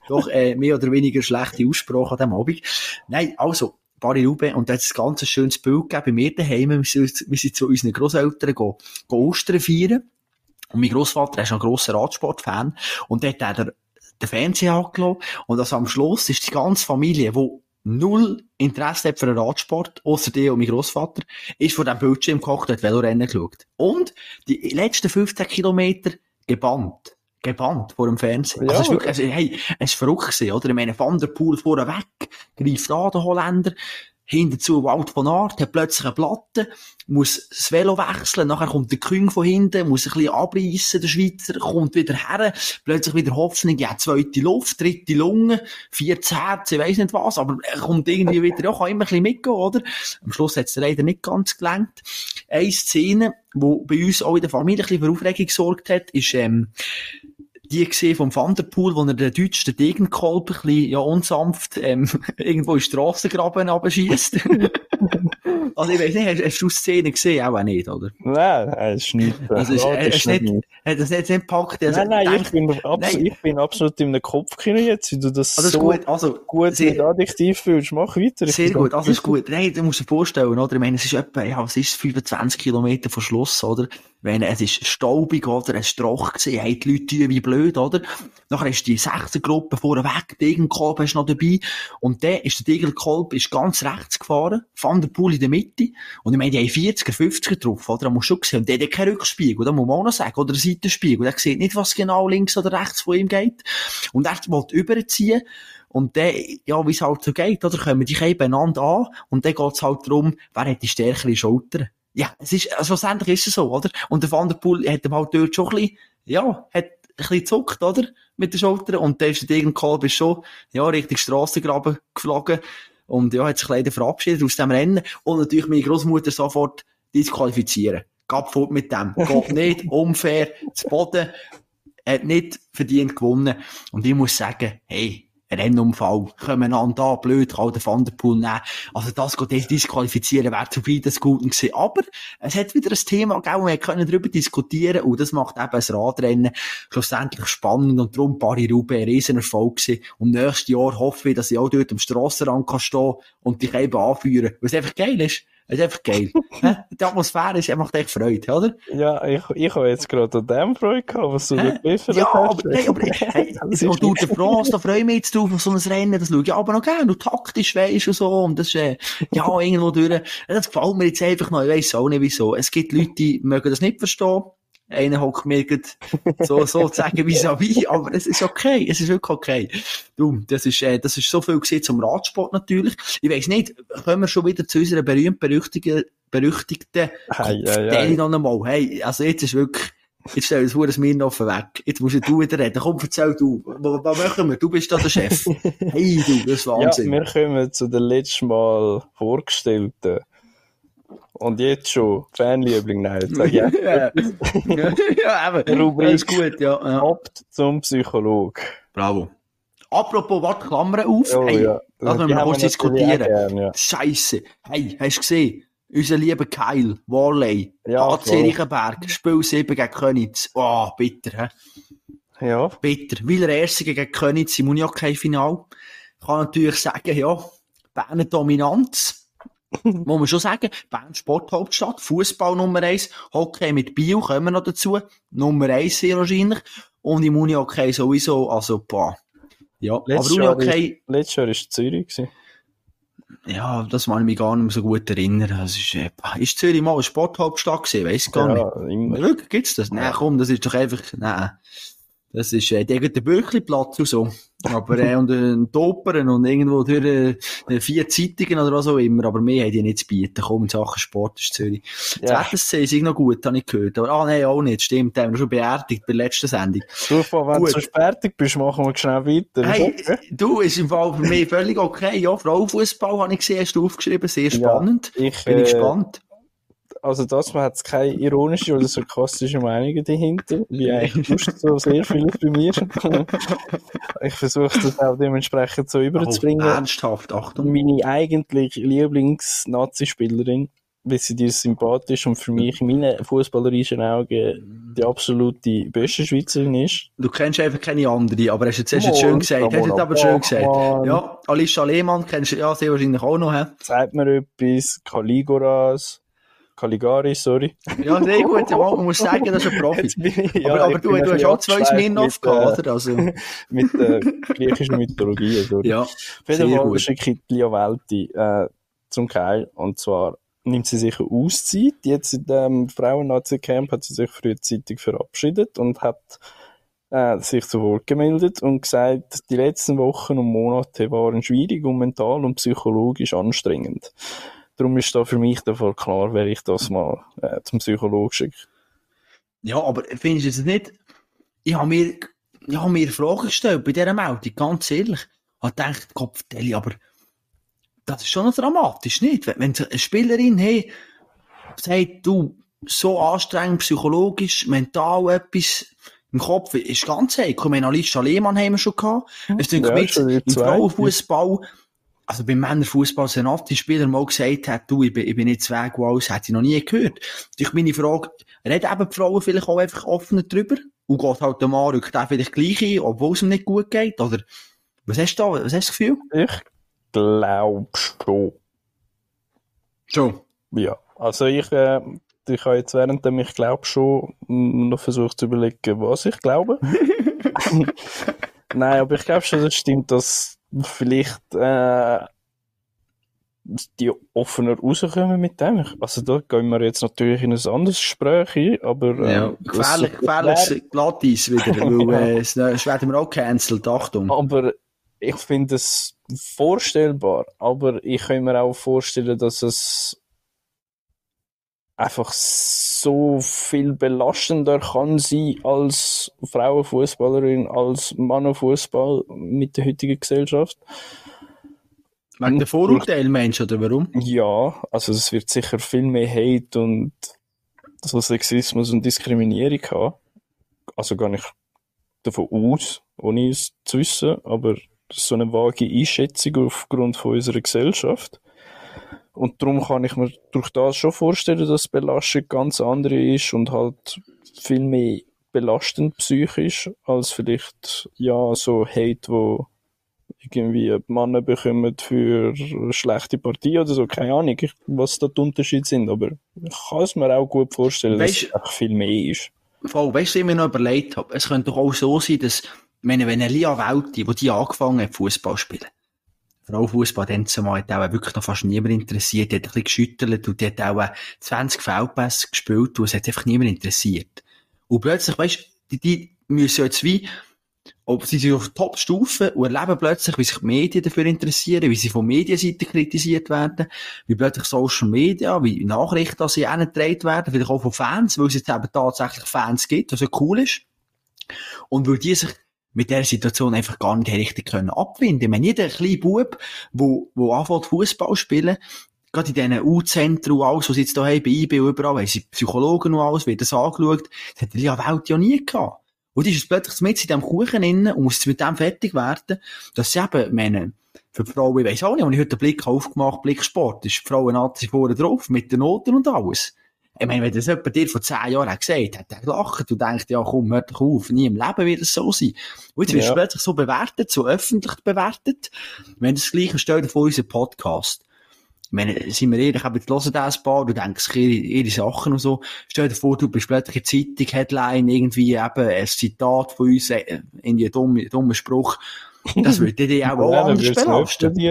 doch, äh, mehr oder weniger schlechte Aussprache an diesem Abend. Nein, also, Paris-Roubaix, und da hat es ein ganz schönes Bild gegeben bei mir daheim. Wir sind, zu unseren Großeltern go, go Ostern feiern. Und mein Großvater ist ein grosser Radsportfan. Und dort hat er den Fernseher angelassen. Und also am Schluss ist die ganze Familie, die null Interesse hat für den Radsport, außer dir und mein Großvater, ist vor dem Bildschirm gekocht und hat Velorennen geschaut. Und die letzten 15 Kilometer gebannt. Gebannt vor dem Fernsehen.
Ja.
Also, ist wirklich, also, hey, es ist verrückt gewesen, oder? Ich meine, Van der Poel vorne weg, greift an, der Holländer, hinterzu Wout von Aert, hat plötzlich eine Platte, muss das Velo wechseln, nachher kommt der Küng von hinten, muss ein bisschen abreißen, der Schweizer, kommt wieder her, plötzlich wieder Hoffnung, ja, zweite Luft, dritte Lunge, viertes Herz, ich weiss nicht was, aber er kommt irgendwie wieder, ja, kann immer ein bisschen mitgehen, oder? Am Schluss hat es leider nicht ganz gelangt. Eine Szene, die bei uns auch in der Familie ein bisschen für Aufregung gesorgt hat, ist, ähm, die gesehen vom Van der Poel, wo er den deutschen Degenkolb ein bisschen, ja, unsanft, ähm, irgendwo in Strassengraben abschießt. also, ich weiss nicht, hast, hast du die Szene gesehen? Auch nicht, oder?
Nein, nein, es ist nicht.
Also, ist,
Ja,
ist nicht, hat das nicht, nicht gepackt? Also,
Nein, nein, ich bin,
Nein.
ich bin absolut in einem Kopfkino jetzt, wie du das
also,
so
gut, also,
gut
sehr-
mit Adjektiv fühlst. Mach weiter.
Sehr gut, also ist gut. Nein, du musst dir vorstellen, oder? Ich meine, es ist etwa, ja, was ist es, 25 Kilometer vor Schluss, oder? Meine, es ist staubig, oder? Es trocken gewesen, haben die Leute wie blöd, oder? Nachher ist die Sechsergruppe vorne weg, Degenkolb ist noch dabei. Und dann ist der Degenkolb ist ganz rechts gefahren, Van der Poel in der Mitte. Und ich meine, die haben 40er, 50er drauf, oder? Da musst du schon sehen. Und der hat keinen Rückspiegel, da muss man auch noch sagen, oder einen Seitenspiegel. Der sieht nicht, was genau links oder rechts von ihm geht. Und er wollte überziehen. Und dann, ja, wie es halt so geht, oder? Kommen die eben an. Und dann geht's halt darum, wer hat die stärkere Schulter. Ja, es ist, also schlussendlich ist es so, oder? Und der Van der Poel hat ihm halt dort schon ein bisschen, ja, hat ein bisschen zuckt, oder? Mit den Schultern. Und dann ist der Degenkolb ist schon, ja, Richtung Strassengraben geflogen. Und ja, hat sich leider verabschiedet aus dem Rennen. Und natürlich meine Großmutter sofort disqualifizieren. Gab fort mit dem. Geht nicht, unfair, zu Boden. Hat nicht verdient gewonnen. Und ich muss sagen, hey, Rennunfall, kommen an da, blöd, kann der Van der Poel nehmen. Also das geht jetzt disqualifizieren, wäre zu viel des Guten gewesen. Aber es hat wieder ein Thema gegeben, wir können darüber diskutieren und das macht eben das Radrennen schlussendlich spannend und darum Paris-Roubaix ein Riesenerfolg gewesen. Und nächstes Jahr hoffe ich, dass ich auch dort am Strassenrand kann stehen und dich eben anführen, es einfach geil ist. Es ist einfach geil. Die Atmosphäre ist, macht echt Freude, oder?
Ja, ich, ich habe jetzt gerade an dem Freude gehabt, was du da geliefert
Ja,
hast.
aber, hey, aber, hey, so
ist
Tour de France, da freue ich mich jetzt drauf, auf so ein Rennen, das schaue ich aber noch gerne, und taktisch weisst und so, und das ist, äh, ja, irgendwo durch, das gefällt mir jetzt einfach noch, ich weiss auch nicht wieso. Es gibt Leute, die mögen das nicht verstehen, einer hockt mir so, sozusagen vis-à-vis, aber es ist okay, es ist wirklich okay. Du, das ist, äh, das ist so viel gesehen zum Radsport natürlich. Ich weiss nicht, kommen wir schon wieder zu unserer berühmt-berüchtigten, berüchtigten
Hey, ja, ja.
Kopfteile noch einmal. Hey, also jetzt ist wirklich, jetzt stell das mir noch weg. Jetzt musst du wieder reden. Komm, erzähl du. Was, machen wir? Du bist da der Chef. Hey, du, das ist
Ja,
Wahnsinn.
wir kommen zu den letzten Mal vorgestellten. Und jetzt schon Fanliebling, nein, jetzt ich
ja, ja, eben.
Rubrik.
Alles gut, ja. ja.
ab zum Psychologe.
Bravo. Apropos, warte, Klammern auf.
Oh,
hey,
ja.
lass
Die
mal
haben
kurz
wir natürlich
diskutieren.
gern, ja.
Scheisse. Hey, hast du gesehen? Unser lieber Keil, Warley,
Ja,
AC. Reichenberg, Spiel 7 gegen Könitz. Oh, bitter, hä?
Ja,
Bitter. Weil er Erste gegen Könitz im Unihockey-Final. Kann natürlich sagen, ja, Berner Dominanz. Muss man schon sagen. Bern Sporthauptstadt, Fußball Nummer eins, Hockey mit Bio, kommen wir noch dazu. Nummer eins sehr wahrscheinlich. Und im Unihockey sowieso, also, boah. Ja,
letztes
aber
Jahr,
Unihockey,
ist, letztes Jahr war es Zürich. Gewesen.
ja, das kann ich mich gar nicht mehr so gut erinnern. Das ist, äh, ist Zürich mal eine Sporthauptstadt gewesen? Weiss gar nicht.
Ja, immer.
Wirklich, gibt's das? Nein, komm, das ist doch einfach, nein. Das ist, äh, der hat den Bürkliplatz und so. Aber, äh, und, äh, ein Toperen und irgendwo durch, äh, vier Zeitungen oder was auch immer. Aber mehr haben die nicht zu bieten. Komm, in Sachen Sport ist Zürich.
Ja.
Das ZSC ist noch gut, habe ich gehört. Aber, ah, nein, auch nicht. Stimmt, haben wir schon beerdigt bei der letzten Sendung.
Du, wenn
Gut.
du schon fertig bist, machen wir schnell weiter.
Hey, du, ist im Fall für mich völlig okay. Ja, Frauenfußball habe ich gesehen, hast du aufgeschrieben. Sehr spannend.
ich,
Bin ich
äh,
gespannt.
Also das hat es keine ironische oder sarkastische Meinungen dahinter, wie eigentlich sonst so sehr vieles bei mir. ich versuche das auch dementsprechend so
Oh,
überzubringen.
ernsthaft, Achtung.
Meine eigentlich Lieblings-Nazi-Spielerin, weil sie dir sympathisch und für mich in meinen fußballerischen Augen die absolute beste Schweizerin ist.
Du kennst einfach keine andere, aber hast du jetzt, hast jetzt schön gesagt. Hast jetzt aber schön gesagt. Ja, Alicia Lehmann kennst du ja sehr wahrscheinlich auch noch. He?
Sagt mir etwas, Caligoras. Caligari, sorry.
Ja, sehr gut. Ja, man muss sagen, das ist ein Profi. Ich, ja, aber, aber du, du hast auch zwei Smirnoff gehabt, oder? Also.
mit der griechischen Mythologie, sorry.
Ja,
Auf jeden Fall schicke ich Welti äh, zum Keil. Und zwar nimmt sie sich eine Auszeit. Jetzt in dem Frauen-Nazi-Camp hat sie sich frühzeitig verabschiedet und hat äh, sich zu Wort gemeldet und gesagt, die letzten Wochen und Monate waren schwierig und mental und psychologisch anstrengend. Darum ist da für mich Fall klar, wer ich das mal äh, zum Psychologen schicke.
Ja, aber findest du es nicht? Ich habe mir, ich habe mir Fragen gestellt bei dieser Meldung, ganz ehrlich. Ich habe gedacht, Kopfdeli, aber das ist schon dramatisch, nicht? Wenn, wenn eine Spielerin, hey, sagt, du, so anstrengend, psychologisch, mental etwas im Kopf, ist ganz heikel. Ich meine, Alicia Lehmann haben wir schon gehabt. Es klingt ja, mit, im Frauenfußball, also beim Männerfußball sind oft die Spieler mal gesagt hat, du, ich bin, ich bin nicht Zweig aus, hätte ich noch nie gehört. Durch meine Frage, reden eben die Frauen vielleicht auch einfach offener drüber? Und geht halt der Mann, rückt auch vielleicht gleich ein, obwohl es ihm nicht gut geht? Oder, was hast du da, was hast du das Gefühl?
Ich glaube schon.
Schon?
Ja. Also ich, äh, ich habe jetzt während ich glaube schon noch versucht zu überlegen, was ich glaube. Nein, aber ich glaube schon, das stimmt, dass vielleicht äh, die offener rauskommen mit dem. Also da gehen wir jetzt natürlich in ein anderes Gespräch ein, aber...
Äh, ja, gefährlich, gefährlich Glattis wieder, weil äh, es werden wir auch cancelled, Achtung.
Aber ich finde es vorstellbar, aber ich kann mir auch vorstellen, dass es einfach so viel belastender kann sein als Frauenfußballerin, als Mannenfußball mit der heutigen Gesellschaft.
Wegen der Vorurteile, Mensch, oder warum?
Ja, also es wird sicher viel mehr Hate und so Sexismus und Diskriminierung haben. Also gar nicht davon aus, ohne es zu wissen, aber so eine vage Einschätzung aufgrund von unserer Gesellschaft. Und darum kann ich mir durch das schon vorstellen, dass Belastung ganz andere ist und halt viel mehr belastend psychisch als vielleicht, ja, so Hate, wo irgendwie Männer bekommen für schlechte Partie oder so. Keine Ahnung, was da die Unterschiede sind, aber ich kann es mir auch gut vorstellen, weißt, dass es einfach viel mehr ist.
Voll, weißt du, was ich mir noch überlegt habe? Es könnte doch auch so sein, dass, wenn, wenn Elia Welti, wo die angefangen hat, Fußball spielen, Frauenfußball dann zumal hat auch wirklich noch fast niemand interessiert. Die hat ein bisschen geschüttelt und die hat auch 20 Feldpässe gespielt und es hat einfach niemand interessiert. Und plötzlich, weißt die, die müssen jetzt wie, ob sie sind auf Top-Stufe und erleben plötzlich, wie sich die Medien dafür interessieren, wie sie von Medienseite kritisiert werden, wie plötzlich Social Media, wie Nachrichten an sie angetragen werden, vielleicht auch von Fans, weil es jetzt eben tatsächlich Fans gibt, was ja cool ist. Und weil die sich mit der Situation einfach gar nicht richtig können abwinden. Meine, jeder kleine Bub, wo, wo anfängt Fußball spielen, gerade in diesen U-Zentren und alles, was sie jetzt hier haben, bei IB und überall, haben sie Psychologen und alles, wird das angeschaut, das hat die Welt ja nie gehabt. Und ist jetzt plötzlich mit in diesem Kuchen innen und muss mit dem fertig werden, dass sie eben, meine, für die Frau, ich weiss auch nicht, wenn ich heute den Blick aufgemacht, Blick Sport, ist die Frau Nazi vorne drauf, mit den Noten und alles. Ich meine, wenn das jemand dir vor zehn Jahren hat gesagt hat, er gelacht und denkt, ja komm, hör doch auf, nie im Leben wird es so sein. Und jetzt wirst du plötzlich so bewertet, so öffentlich bewertet. Wenn das Gleiche stell dir vor unserem Podcast. Ich meine, sind wir ehrlich, aber hören das paar, du denkst ihre, ihre Sachen und so. Stell dir vor, du bist plötzlich eine Zeitung, Headline, irgendwie eben ein Zitat von uns, äh, irgendwie ein dummer, dummer Spruch. Das würde dich auch, auch ja, anders belasten.
Die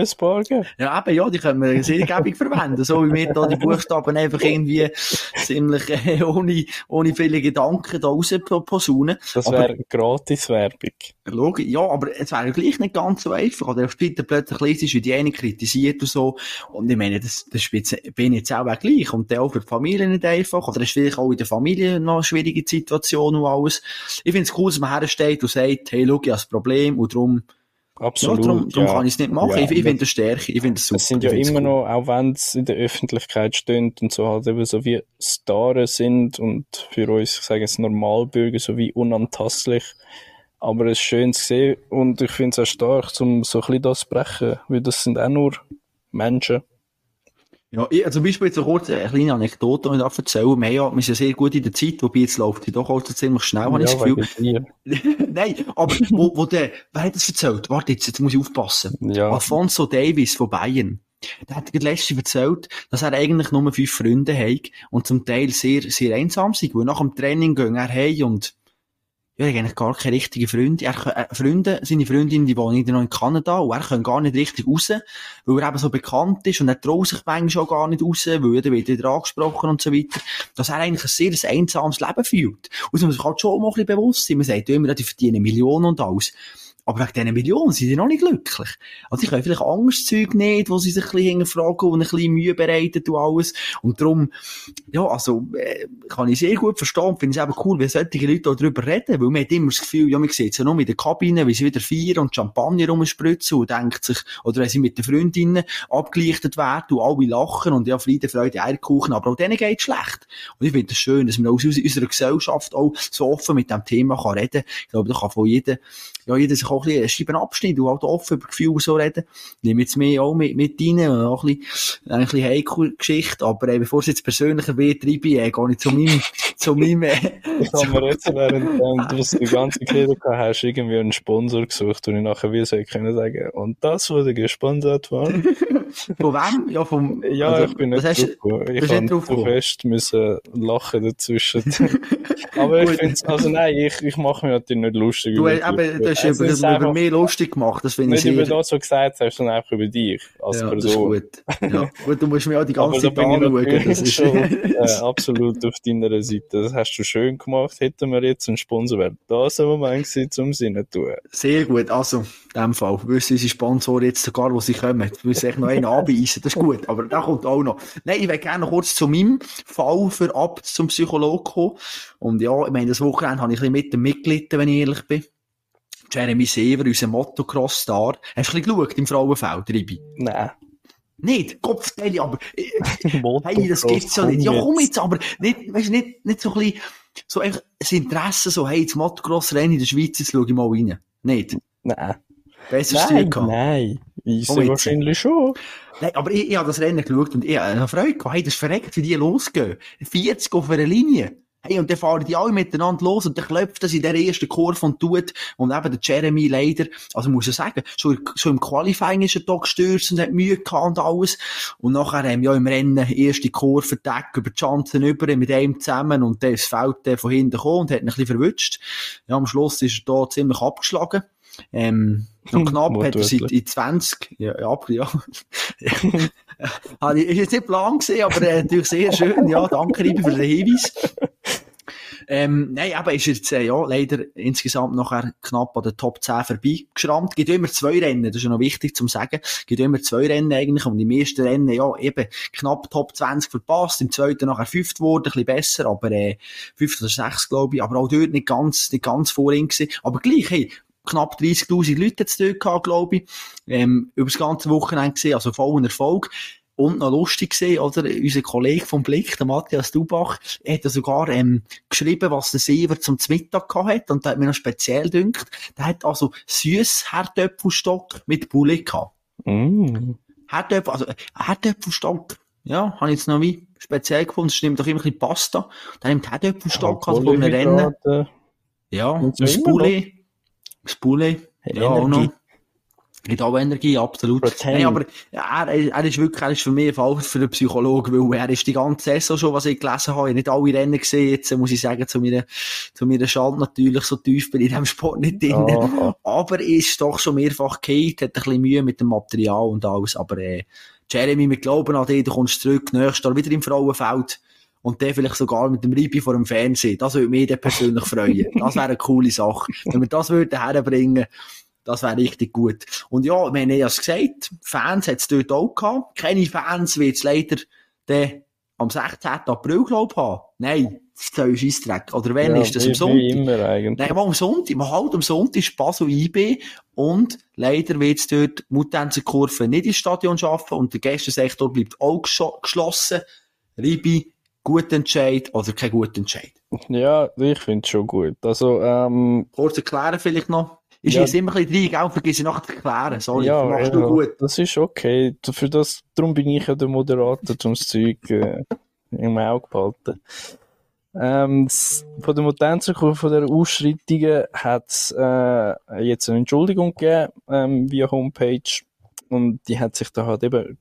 ja, eben, ja, die können wir sehr gäbig verwenden. So wie wir da die Buchstaben einfach irgendwie ziemlich äh, ohne, ohne viele Gedanken da raus posaunen.
Das wäre Gratis-Werbung.
Logisch, ja, aber es wäre gleich nicht ganz so einfach. Oder später plötzlich lesest, wie die eine kritisiert und so. Und ich meine, das, das bin jetzt auch gleich. Und dann auch für die Familie nicht einfach. Oder es ist vielleicht auch in der Familie noch eine schwierige Situation und alles. Ich finde es cool, dass man hersteht und sagt, hey, schau, ich habe das Problem und darum
Absolut.
Ja, darum, darum ja. kann ich es nicht machen. Ja, ich, ich finde das Stärke, ich finde das super.
Es sind ja immer cool. noch, auch wenn es in der Öffentlichkeit steht und so halt eben so wie Stars sind und für uns, ich sage jetzt Normalbürger, so wie unantastlich. Aber es ist schön zu sehen und ich finde es auch stark, um so ein bisschen das zu brechen, weil das sind auch nur Menschen.
Ja, ich, zum Beispiel jetzt eine kleine Anekdote, die ich da erzählen. Wir, ja, wir sind ja sehr gut in der Zeit, wobei jetzt läuft die doch auch ziemlich schnell, habe ich das Gefühl. Nein, aber wo, wo der, wer hat das erzählt? Warte jetzt, jetzt muss ich aufpassen.
Ja.
Alfonso Davis von Bayern. Der hat letztens erzählt, dass er eigentlich nur fünf Freunde hat und zum Teil sehr, sehr einsam sind, weil nach dem Training gehen er heim und ja, er hat eigentlich gar keine richtigen Freunde. Er, äh, Freunde, seine Freundin, die wohnen noch in Kanada und er kann gar nicht richtig raus, weil er eben so bekannt ist und er traut sich manchmal auch gar nicht raus, weil er wird wieder angesprochen und so weiter, dass er eigentlich ein sehr einsames Leben führt. Und das muss man sich halt schon mal ein bisschen bewusst sein. Man sagt ja immer, die verdienen Millionen und alles. Aber wegen diesen Millionen sind sie noch nicht glücklich. Also, ich können vielleicht Angstzeug nicht, wo sie sich ein bisschen hinterfragen und ein bisschen Mühe bereiten und alles. Und darum, ja, also, äh, kann ich sehr gut verstehen finde es eben cool, wie solche Leute auch darüber reden, weil man hat immer das Gefühl, ja, man sieht es ja nur in der Kabine, wie sie wieder feiern und Champagner rumspritzen und denkt sich, oder wenn sie mit den Freundinnen abgelichtet werden und alle lachen und ja, Friede, Freude, Eierkuchen, aber auch denen geht schlecht. Und ich finde es schön, dass man aus unserer Gesellschaft auch so offen mit dem Thema kann reden. Ich glaube, da kann von jeder, ja, jeder sich auch ein bisschen Scheiben abschneiden und halt offen über Gefühle so reden. Ich nehme jetzt mehr auch mit, mit rein, und auch ein bisschen, ein bisschen heikle Geschichte, aber äh, bevor es jetzt persönlicher wird, Ribi, äh, gehe ich zu meinem, zu meinem, äh,
Ich habe mir jetzt, während ähm, du die ganze Kette hast, irgendwie einen Sponsor gesucht und ich nachher wie soll ich können sagen, und das wurde gesponsert von...
von wem? Ja, vom,
Ja,
also,
ich bin nicht
hast
draufgekommen. Ich habe zu fest müssen lachen dazwischen. Aber ich finde also nein, ich, ich mache mich natürlich nicht lustig
Du,
über
hast- du über, über mich lustig gemacht, das finde ich
nicht über
sehr,
das, was du gesagt hast, sondern einfach über dich als
ja, das ist
Person.
gut. Ja, gut, du musst mich auch die ganze
da
Zeit anschauen, das ist,
schon äh, absolut auf deiner Seite. Das hast du schön gemacht. Hätten wir jetzt einen Sponsor, wäre das ein Moment gewesen, zum Sinne zu tun.
Sehr gut, also, in dem Fall, wissen unsere Sponsoren jetzt sogar, wo sie kommen, müssen echt noch einen anbeissen, das ist gut, aber der kommt auch noch. Nein, ich will gerne noch kurz zu meinem Fall für Abt zum Psychologen kommen. Und ja, ich meine, das Wochenende habe ich ein bisschen mit dem mitgelitten, wenn ich ehrlich bin. Jeremy Sever, unser Motocross-Star. Hast du ein bisschen geschaut im Frauenfeld, Ribi?
Nein.
Nicht, Kopfteile, aber, äh, hey, das gibt's ja nicht. Ja, komm jetzt, aber nicht, weißt, du, nicht, nicht so ein bisschen, so einfach das Interesse, so, hey, das Motocross-Rennen in der Schweiz, jetzt schau ich mal rein. Nicht.
Nein.
Besser Stück gehabt.
nein. Ich
jetzt.
wahrscheinlich schon.
Nein, aber ich, ich habe das Rennen geschaut und ich habe Freude gehabt. Hey, das ist verreckt, wie die losgehen. 40 auf einer Linie. Hey, und dann fahren die alle miteinander los und dann klopft das in der ersten Kurve und tut. Und eben der Jeremy leider, also muss ich sagen, schon, schon im Qualifying ist er da gestürzt und hat Mühe gehabt und alles. Und nachher haben ja im Rennen erste Kurve Deck über die Chancen über mit einem zusammen und dann ist Feld von hinten gekommen und hat ihn ein bisschen verwutscht. Ja, am Schluss ist er da ziemlich abgeschlagen. Ähm, noch knapp hat er seit in 20, ja, ja, ja. Habe ich, jetzt nicht Plan gesehen, aber äh, natürlich sehr schön. Ja, danke, Ribi, für den Hinweis. Ähm, nein, aber ist jetzt, äh, ja, leider insgesamt nachher knapp an der Top 10 vorbei geschrammt. Gibt immer zwei Rennen, das ist ja noch wichtig zum sagen. Gibt immer zwei Rennen eigentlich und im ersten Rennen, ja, eben knapp Top 20 verpasst, im zweiten nachher fünft wurde, ein bisschen besser, aber, äh, fünft oder sechs, glaube ich, aber auch dort nicht ganz, nicht ganz vorhin gewesen. Aber gleich, hey, knapp 30.000 Leute hat's dort gehabt, glaube ich, ähm, über das ganze Wochenende gesehen, also vollen Erfolg. Und noch lustig gesehen, oder? Unser Kollege vom Blick, der Matthias Dubach, hat ja sogar, ähm, geschrieben, was der Sever zum Mittag gehabt hat. Und da hat mir noch speziell dünkt. Der hat also süß Herdöpfelstock mit Bulle gehabt.
Mm.
Herdöpfel, also, äh, Herdöpfelstock. Ja, habe ich jetzt noch wie speziell gefunden. Es nimmt doch immer ein bisschen Pasta. Dann nimmt Herdöpfelstock, also von einem Rennen. Ja,
Und
das
so
Das Bulle. Ja, auch noch. Gibt auch Energie, absolut. Nein, aber er, er ist wirklich, er ist für mich ein Fall für den Psychologen, weil er ist die ganze Saison schon, was ich gelesen habe, ich nicht alle Rennen gesehen, jetzt muss ich sagen, zu meiner, zu meiner Schande natürlich, so tief bin ich in diesem Sport nicht drin.
Aha.
Aber er ist doch schon mehrfach gehalten, hat ein bisschen Mühe mit dem Material und alles, aber äh, Jeremy, wir glauben an dich, du kommst zurück, nächstes Jahr wieder im Frauenfeld und der vielleicht sogar mit dem Ribi vor dem Fernsehen. Das würde mich dann persönlich freuen. Das wäre eine coole Sache. Wenn wir das würden herbringen, das wäre richtig gut. Und ja, wir haben ja es gesagt, Fans hat es dort auch gehabt. Keine Fans wird es leider dann am 16. April, glaube ich, haben. Nein, das ist ein Scheissdreck. Oder wenn,
Ja,
ist das am Sonntag?
Wie immer eigentlich.
Nein, mal am Sonntag, mal halt am Sonntag ist Basel IB und leider wird es dort Mutenser Kurve nicht ins Stadion schaffen und der Gästensektor bleibt auch geschlossen. Ribi, guter Entscheid oder kein guter Entscheid?
Ja, ich finde es schon gut. Also, ähm,
Kurz erklären vielleicht noch. Ich
Ja.
schieße immer ein bisschen rein, und vergesse nachher zu erklären. Sorry,
ja,
machst
ja,
du gut.
das ist okay. Für das, darum bin ich ja der Moderator, um das Zeug äh, im Auge behalten. Ähm, von der Mutenzerkurve, von der Ausschreitungen, hat es äh, jetzt eine Entschuldigung gegeben ähm, via Homepage und die hat sich da halt eben,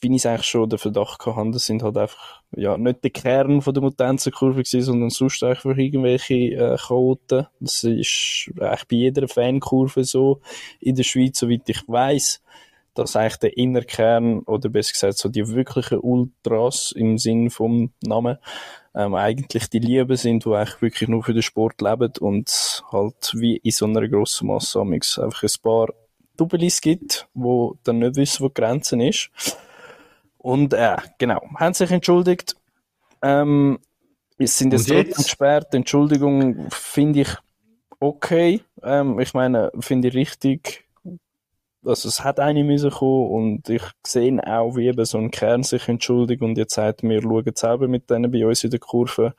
wie ich es eigentlich schon den Verdacht gehabt das sind halt einfach ja, nicht der Kern von der Mutenzerkurve gewesen, sondern sonst einfach irgendwelche äh, Chaoten. Das ist eigentlich bei jeder Fankurve so in der Schweiz, soweit ich weiß, dass eigentlich der Innerkern oder besser gesagt so die wirklichen Ultras im Sinn vom Namen ähm, eigentlich die Lieben sind, die eigentlich wirklich nur für den Sport leben und halt wie in so einer grossen Masse einfach ein paar Doubelis gibt, wo dann nicht wissen, wo die Grenze ist. Und äh, genau, haben sich entschuldigt. Ähm, es sind jetzt
jetzt?
gesperrt. Entschuldigung finde ich okay. Ähm, ich meine, finde ich richtig. Also es hat eine müssen kommen und ich sehe auch, wie eben so ein Kern sich entschuldigt und jetzt sagt, wir schauen selber mit denen bei uns in der Kurve.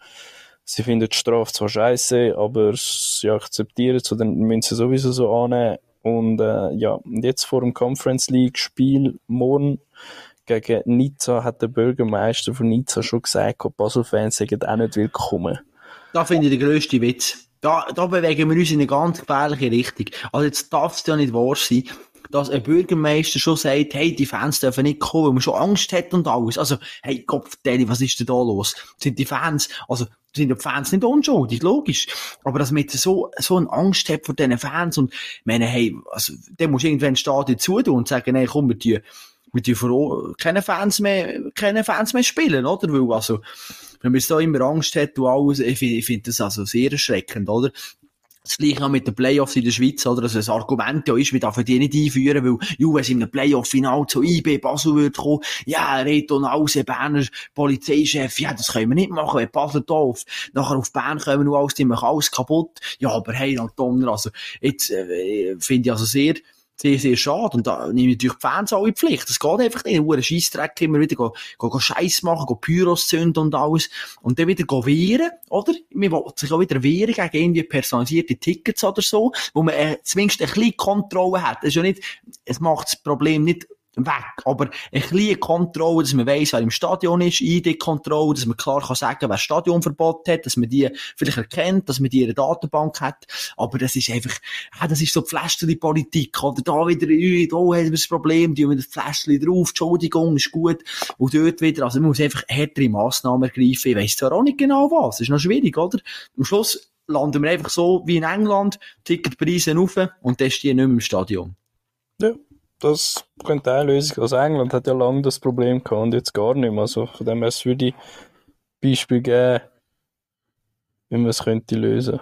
Sie finden die Strafe zwar scheiße, aber sie akzeptieren es, oder müssen sie sowieso so annehmen. Und äh, ja, jetzt vor dem Conference League Spiel morgen gegen Nizza hat der Bürgermeister von Nizza schon gesagt, Basel-Fans sind auch nicht willkommen.
Da finde ich den grössten Witz. Da, da bewegen wir uns in eine ganz gefährliche Richtung. Also jetzt darf es ja nicht wahr sein, dass ein Bürgermeister schon sagt, hey, die Fans dürfen nicht kommen, weil man schon Angst hat und alles. Also, hey, Gott, Danny, was ist denn da los? Sind die Fans, also, sind die Fans nicht unschuldig, logisch. Aber dass man jetzt so, so eine Angst hat vor diesen Fans und, meine, hey, also, der muss irgendwann ein Stadion zutun und sagen, hey, komm, wir tun, wir tun keine Fans mehr, keine Fans mehr spielen, oder? Weil, also, wenn man jetzt da immer Angst hat und alles, ich finde, ich finde das also sehr erschreckend, oder? Das gleiche auch mit den Playoffs in der Schweiz, oder? Also, das Argument ja ist, wir dürfen die nicht einführen, weil, ju, wenn es in einem Playoff-Final zu IB Basel würde kommen, ja, Reto Nause, Berner Polizeichef, ja, das können wir nicht machen, wenn Basel da auf, nachher auf Bern kommen und alles, die machen alles kaputt. Ja, aber hey, Donner, also, jetzt, äh, finde ich also sehr, sehr, sehr schade. Und da nehme ich natürlich die Fans auch in Pflicht. Es geht einfach nicht. Nur Scheissdreck immer wieder go, go, go Scheiß machen, go Pyros zünden und alles. Und dann wieder go wehren, oder? Man will sich auch wieder wehren gegen irgendwie personalisierte Tickets oder so, wo man äh, zumindest ein bisschen Kontrolle hat. Das ist ja nicht, es macht das Problem nicht weg. Aber ein bisschen Kontrolle, dass man weiss, wer im Stadion ist, ID-Kontrolle, dass man klar kann sagen, wer Stadionverbot hat, dass man die vielleicht erkennt, dass man die in einer Datenbank hat. Aber das ist einfach, ja, das ist so die Politik. Oder da wieder, äh, da haben wir das Problem, die haben das Fläschchen drauf, Entschuldigung, ist gut. Und dort wieder, also man muss einfach härtere Massnahmen ergreifen. Ich weiss zwar auch nicht genau was. Das ist noch schwierig, oder? Am Schluss landen wir einfach so wie in England, Ticketpreise rauf und dann stehen nicht mehr im Stadion.
Ja, das könnte auch eine Lösung sein. Also England hat ja lange das Problem gehabt und jetzt gar nicht mehr. Also von dem her würde ich Beispiel geben, wie man es könnte lösen.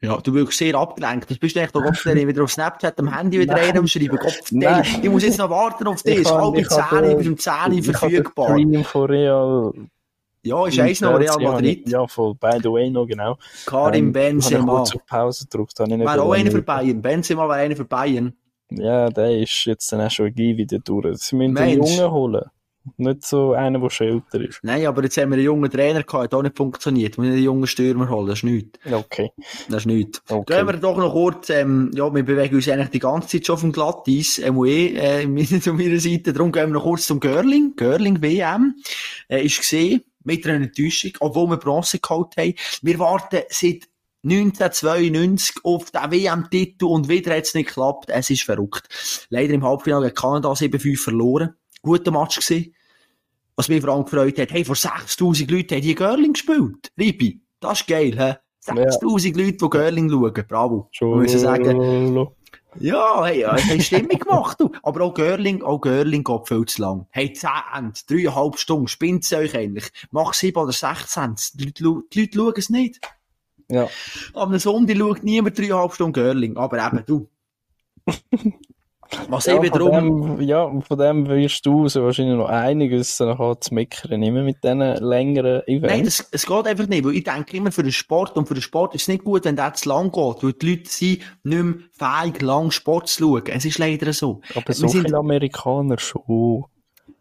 Ja, du wirkst sehr abgelenkt. Das bist du echt doch Gott, wieder auf Snapchat am Handy wieder rein und schreiben, Gott,
Nein.
ich muss jetzt noch warten auf dich.
Ich
Halb
ich
Zehn, bis um Zehn
Ich
verfügbar.
Stream von Real
Ja, ist eins noch Real Madrid.
Ja, voll. By the way noch, genau.
Karim
Ähm, Ich habe
Benzema.
kurz auf Pause gedrückt. Ich
Wäre auch einer für Bayern. Benzema wäre einer für Bayern.
Ja, der ist jetzt dann auch schon wieder durch. Sie müssen
Mensch.
Jungen holen. Nicht so einer, der schon älter ist.
Nein, aber jetzt haben wir einen jungen Trainer gehabt, hat auch nicht funktioniert. Wir müssen einen jungen Stürmer holen, das ist nichts.
Okay.
Das ist nichts.
Okay.
Gehen wir doch noch kurz, ähm, ja, wir bewegen uns eigentlich die ganze Zeit schon auf dem Glatteis, ähm, eh, äh, zu meiner Seite. Darum gehen wir noch kurz zum Görling. Görling WM, äh, ist gesehen, mit einer Enttäuschung, obwohl wir Bronze geholt haben. Wir warten seit 1992 auf den WM-Titel und wieder hat es nicht geklappt. Es ist verrückt. Leider im Halbfinale gegen Kanada 7-5 verloren. Guter Match gewesen. Was mich vor allem gefreut hat, hey, vor 6000 Leuten haben die Görling gespielt. Ribi, das ist geil, hä? 6000 Leute, die Görling schauen. Bravo.
Schon.
Muss ich sagen. Ja, hey, ja, haben Stimmung gemacht, du. Aber auch Görling, auch Görling geht viel zu lang. Hey, 10 Ende, dreieinhalb Stunden, spinnt's euch eigentlich. Mach 7 oder 16. Die Leute, die Leute schauen es nicht.
Ja.
Am Sonntag schaut niemand dreieinhalb Stunden Görling. Aber eben, du. Was
Ja,
eben
von
darum,
dem, ja, von dem wirst du so wahrscheinlich noch einiges dann zu meckern, immer mit diesen längeren Events.
Nein, das, es geht einfach nicht, weil ich denke immer für den Sport, und für den Sport ist es nicht gut, wenn der zu lang geht, weil die Leute sind nicht mehr fähig, lang Sport zu schauen. Es ist leider so.
Aber
wir
so
sind-
viele Amerikaner schon.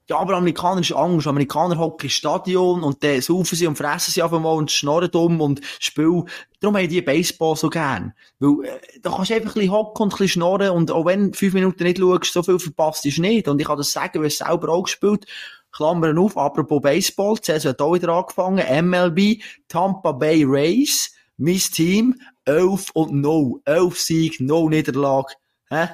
Ja, aber Amerikaner ist Angst. Amerikaner hocken im Stadion und dann saufen sie und fressen sie einfach mal und schnorren dumm und spielen. Darum haben die Baseball so gern. Weil, äh, da kannst du einfach ein bisschen hocken und ein bisschen schnorren und auch wenn fünf Minuten nicht schaust, so viel verpasst ist nicht. Und ich kann das sagen, weil ich selber auch gespielt Klammern auf, apropos Baseball, Saison hat auch wieder angefangen, MLB, Tampa Bay Rays, mein Team, 11 und 0. 11 Sieg, 0 Niederlage. Hä?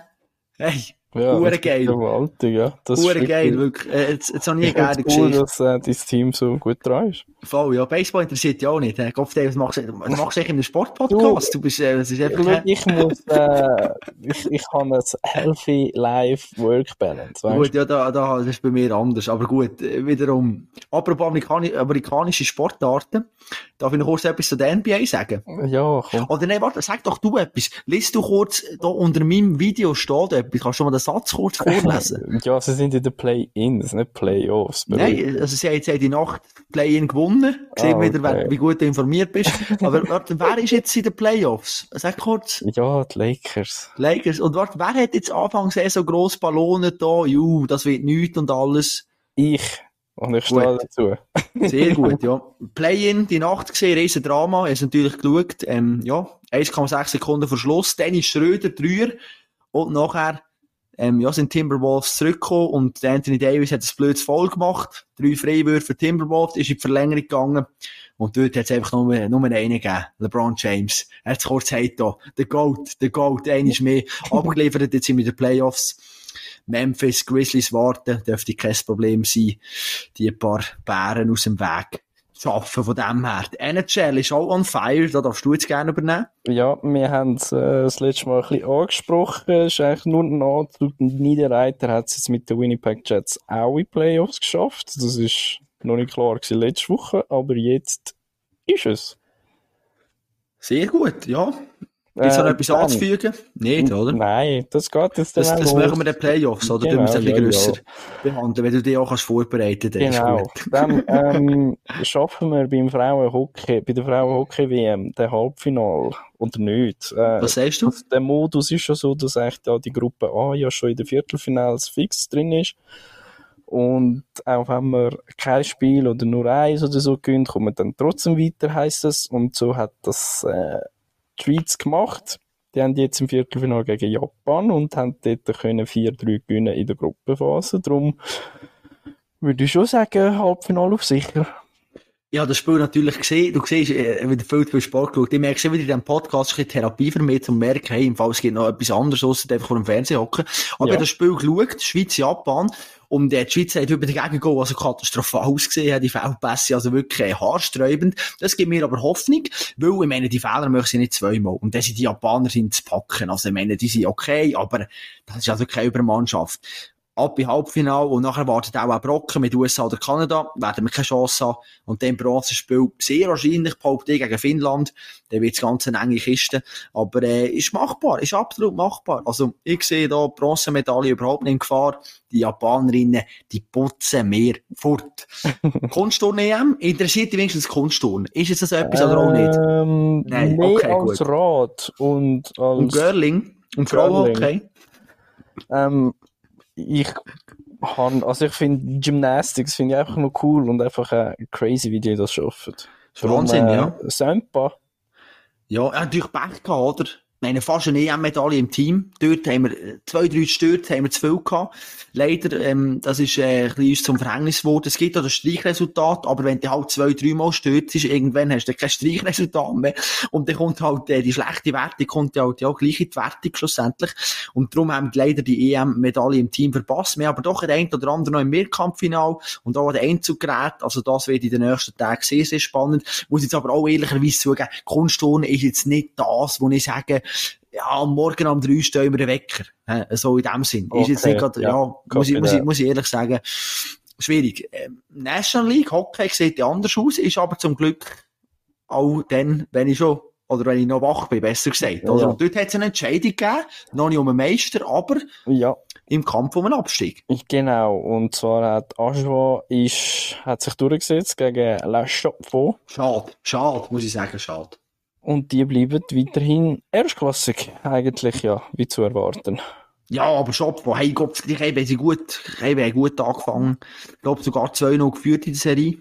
Hey,
Ja,
Hure
das
geil.
gewaltig, ja. Das ist
Hure
wirklich-
geil, wirklich. Äh, Jetzt, jetzt habe ich eine geile
finde cool,
Geschichte.
dass äh, dein Team so gut dran ist.
Voll, ja. Baseball interessiert dich auch nicht. Äh. Kopf, was machst du? Du machst echt in einem Sportpodcast. Du bist, äh, es ist einfach, äh,
ich muss, äh, ich, ich habe ein healthy life work balance, weißt
Gut, ja, da, da, das ist bei mir anders. Aber gut, äh, wiederum. Apropos Amerikani amerikanische Sportarten. Darf ich noch kurz etwas zu der NBA sagen?
du? Ja, komm.
Oder nein, warte, sag doch du etwas. Lies du kurz, da unter meinem Video steht etwas. Kannst du mal den Satz kurz vorlesen?
Ja, sie sind in den Play-Ins, nicht Playoffs.
Nein, also sie haben jetzt die Nacht Play-In gewonnen. Sehen
Ah,
wieder,
okay.
wer- wie gut du informiert bist. Aber warte, wer ist jetzt in den Playoffs? Sag kurz.
Ja, die Lakers.
Lakers. Und warte, wer hat jetzt Anfang Saison gross Ballonen da? Ju, das wird nichts und alles.
Ich. Und ich stehe dazu.
Sehr gut, ja. Play-in, die Nacht gesehen, riesen Drama, ist natürlich geschaut, ähm, ja, 1,6 Sekunden vor Schluss, Dennis Schröder, Dreier, und nachher, ähm, ja, sind Timberwolves zurückgekommen und Anthony Davis hat das blödes Voll gemacht, drei Freiwürfe für Timberwolves, ist in die Verlängerung gegangen, und dort hat es einfach nur, nur einen gegeben, LeBron James. Er hat es kurz gesagt da, der Goat, der Goat, einer ist mehr. Abgeliefert, jetzt sind wir in den Playoffs. Memphis Grizzlies warten, dürfte kein Problem sein, die paar Bären aus dem Weg schaffen von dem her. Die NHL ist auch on fire, da darfst du jetzt gerne übernehmen.
Ja, wir haben es äh, das letzte Mal ein bisschen angesprochen. Es ist eigentlich nur ein Anzug. Niederreiter hat es jetzt mit den Winnipeg Jets auch in Playoffs geschafft. Das ist noch nicht klar gewesen letzte Woche, aber jetzt ist es.
Sehr gut, ja. Ist noch
Äh,
etwas anzufügen? Nicht, oder?
Nein, das geht jetzt
Das, das machen wir in den Playoffs, oder?
Genau,
du musst ein bisschen grösser behandeln, wenn du dich auch kannst vorbereiten kannst.
Genau. Dann ähm, schaffen wir beim Frauenhockey, bei der Frauenhockey-WM den Halbfinal oder nicht. Äh,
Was sagst du?
der Modus ist schon so, dass echt da die Gruppe A ja schon in den Viertelfinals fix drin ist. Und auch wenn man kein Spiel oder nur eins oder so gewinnt, kommt man dann trotzdem weiter, heisst es. Und so hat das äh, Schweiz gemacht. Die haben jetzt im Viertelfinale gegen Japan und haben dort können 4-3 gewinnen in der Gruppenphase. Darum würde ich schon sagen, Halbfinale auf sicher.
Ich habe das Spiel natürlich gesehen. Du siehst, äh, wieder viel zu viel Sport geschaut. Ich merke schon wieder in diesem Podcast ein bisschen Therapie für mich, um zu merken, hey, im Fall es gibt noch etwas anderes, als einfach vor dem Fernsehen hocken. Aber ich
Ja.
habe das Spiel geschaut, Schweiz-Japan. Und äh, die Schweiz hat über dagegen gehen, also katastrophal ausgesehen, die Fehlpässe, also wirklich äh, haarsträubend. Das gibt mir aber Hoffnung, weil, ich meine, die Fehler möchte ich nicht zweimal. Und dann sind die Japaner sind zu packen. Also, ich meine, die sind okay, aber das ist also keine Übermannschaft. Ab im Halbfinale und nachher wartet auch ein Brocken mit USA oder Kanada, werden wir keine Chance haben. Und dann Bronzespiel sehr wahrscheinlich, behaupte gegen Finnland. Dann wird es ganz eine enge Kiste. Aber äh, ist machbar, ist absolut machbar. Also ich sehe da Bronzemedaille überhaupt nicht in Gefahr. Die Japanerinnen, die putzen mir fort. Kunstturn-EM, interessiert dich wenigstens Kunstturn? Ist jetzt das etwas oder auch nicht?
Ähm,
Nein,
mehr
okay,
als
gut.
Rad und als
Und Girling? Und Frauenhockey?
Ähm, ich han, also ich finde Gymnastics finde ich einfach noch cool und einfach äh, crazy, wie die das schaffen.
Wahnsinn,
äh,
ja.
Sempa.
Ja, er hat natürlich Pech gehabt, oder? Meine, fast eine EM-Medaille im Team. Dort haben wir äh, zwei, drei gestört, haben wir zu viel gehabt. Leider, ähm, das ist äh, ein bisschen zum Verhängnis geworden. Es gibt auch das Streichresultat, aber wenn du halt zwei, dreimal stört, ist, irgendwann hast du kein Streichresultat mehr. Und dann kommt halt äh, die schlechte Wertung, kommt halt ja gleich in die Wertung schlussendlich. Und darum haben wir leider die EM-Medaille im Team verpasst. Wir haben aber doch den einen oder anderen noch im Mehrkampffinal und auch den Einzuggerät. Also das wird in den nächsten Tagen sehr, sehr spannend. Muss jetzt aber auch ehrlicherweise zugeben, Kunstturnen ist jetzt nicht das, wo ich sage, ja, morgen um drei stehen wir den Wecker. So in dem Sinn. ist jetzt
Okay,
nicht grad, ja,
ja,
muss, ich, muss, ich, muss ich ehrlich sagen, schwierig. Ähm, National League Hockey sieht ja anders aus, ist aber zum Glück auch dann, wenn ich schon, oder wenn ich noch wach bin, besser gesagt. Also,
Ja.
dort hat es eine Entscheidung gegeben, noch nicht um einen Meister, aber
Ja,
im Kampf um einen Abstieg.
genau. Und zwar hat Ajoa ist, hat sich durchgesetzt gegen La Chaux-de-Fonds
Schade, schade, muss ich sagen, schade.
Und die bleiben weiterhin erstklassig. Eigentlich ja, wie zu erwarten.
Ja, aber Schopf, hey Gott, ich habe sie gut, ich habe gut angefangen. Ich glaube sogar 2-0 geführt in der Serie.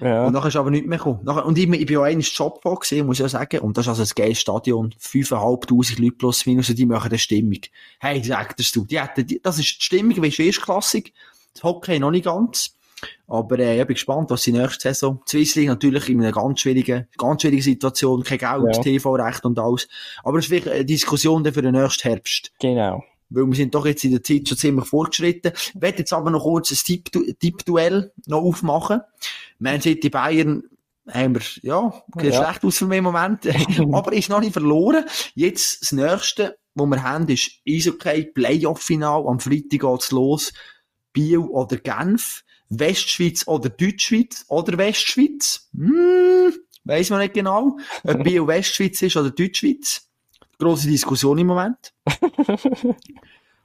Ja.
Und nachher ist aber nicht mehr gekommen. Und ich, ich bin ja einmal Job gesehen, muss ich ja sagen. Und das ist also ein geiles Stadion. 5'500 Leute plus minus, und die machen eine Stimmung. Hey, sagtest du, die hätten, die, das ist die Stimmung, wie erstklassig. Das Hockey noch nicht ganz. Aber, äh, ich bin gespannt, was die nächste Saison. Swiss League natürlich in einer ganz schwierigen, ganz schwierigen Situation. Kein Geld,
Ja.
TV-Recht und alles. Aber es ist wirklich eine Diskussion dann für den nächsten Herbst.
Genau.
Weil wir sind doch jetzt in der Zeit schon ziemlich fortgeschritten. Ich werde jetzt aber noch kurz ein Tipp- Tippduell noch aufmachen. Man City Bayern haben wir, ja, sieht
Ja.
schlecht aus für mich im Moment. aber ist noch nicht verloren. Jetzt das nächste, was wir haben, ist Eishockey Playoff-Final. Am Freitag geht's los. Biel oder Genf. Westschweiz oder Deutschschweiz oder Westschweiz. Hm, weiss man nicht genau. Ob Biel Westschweiz ist oder Deutschschweiz. Grosse Diskussion im Moment.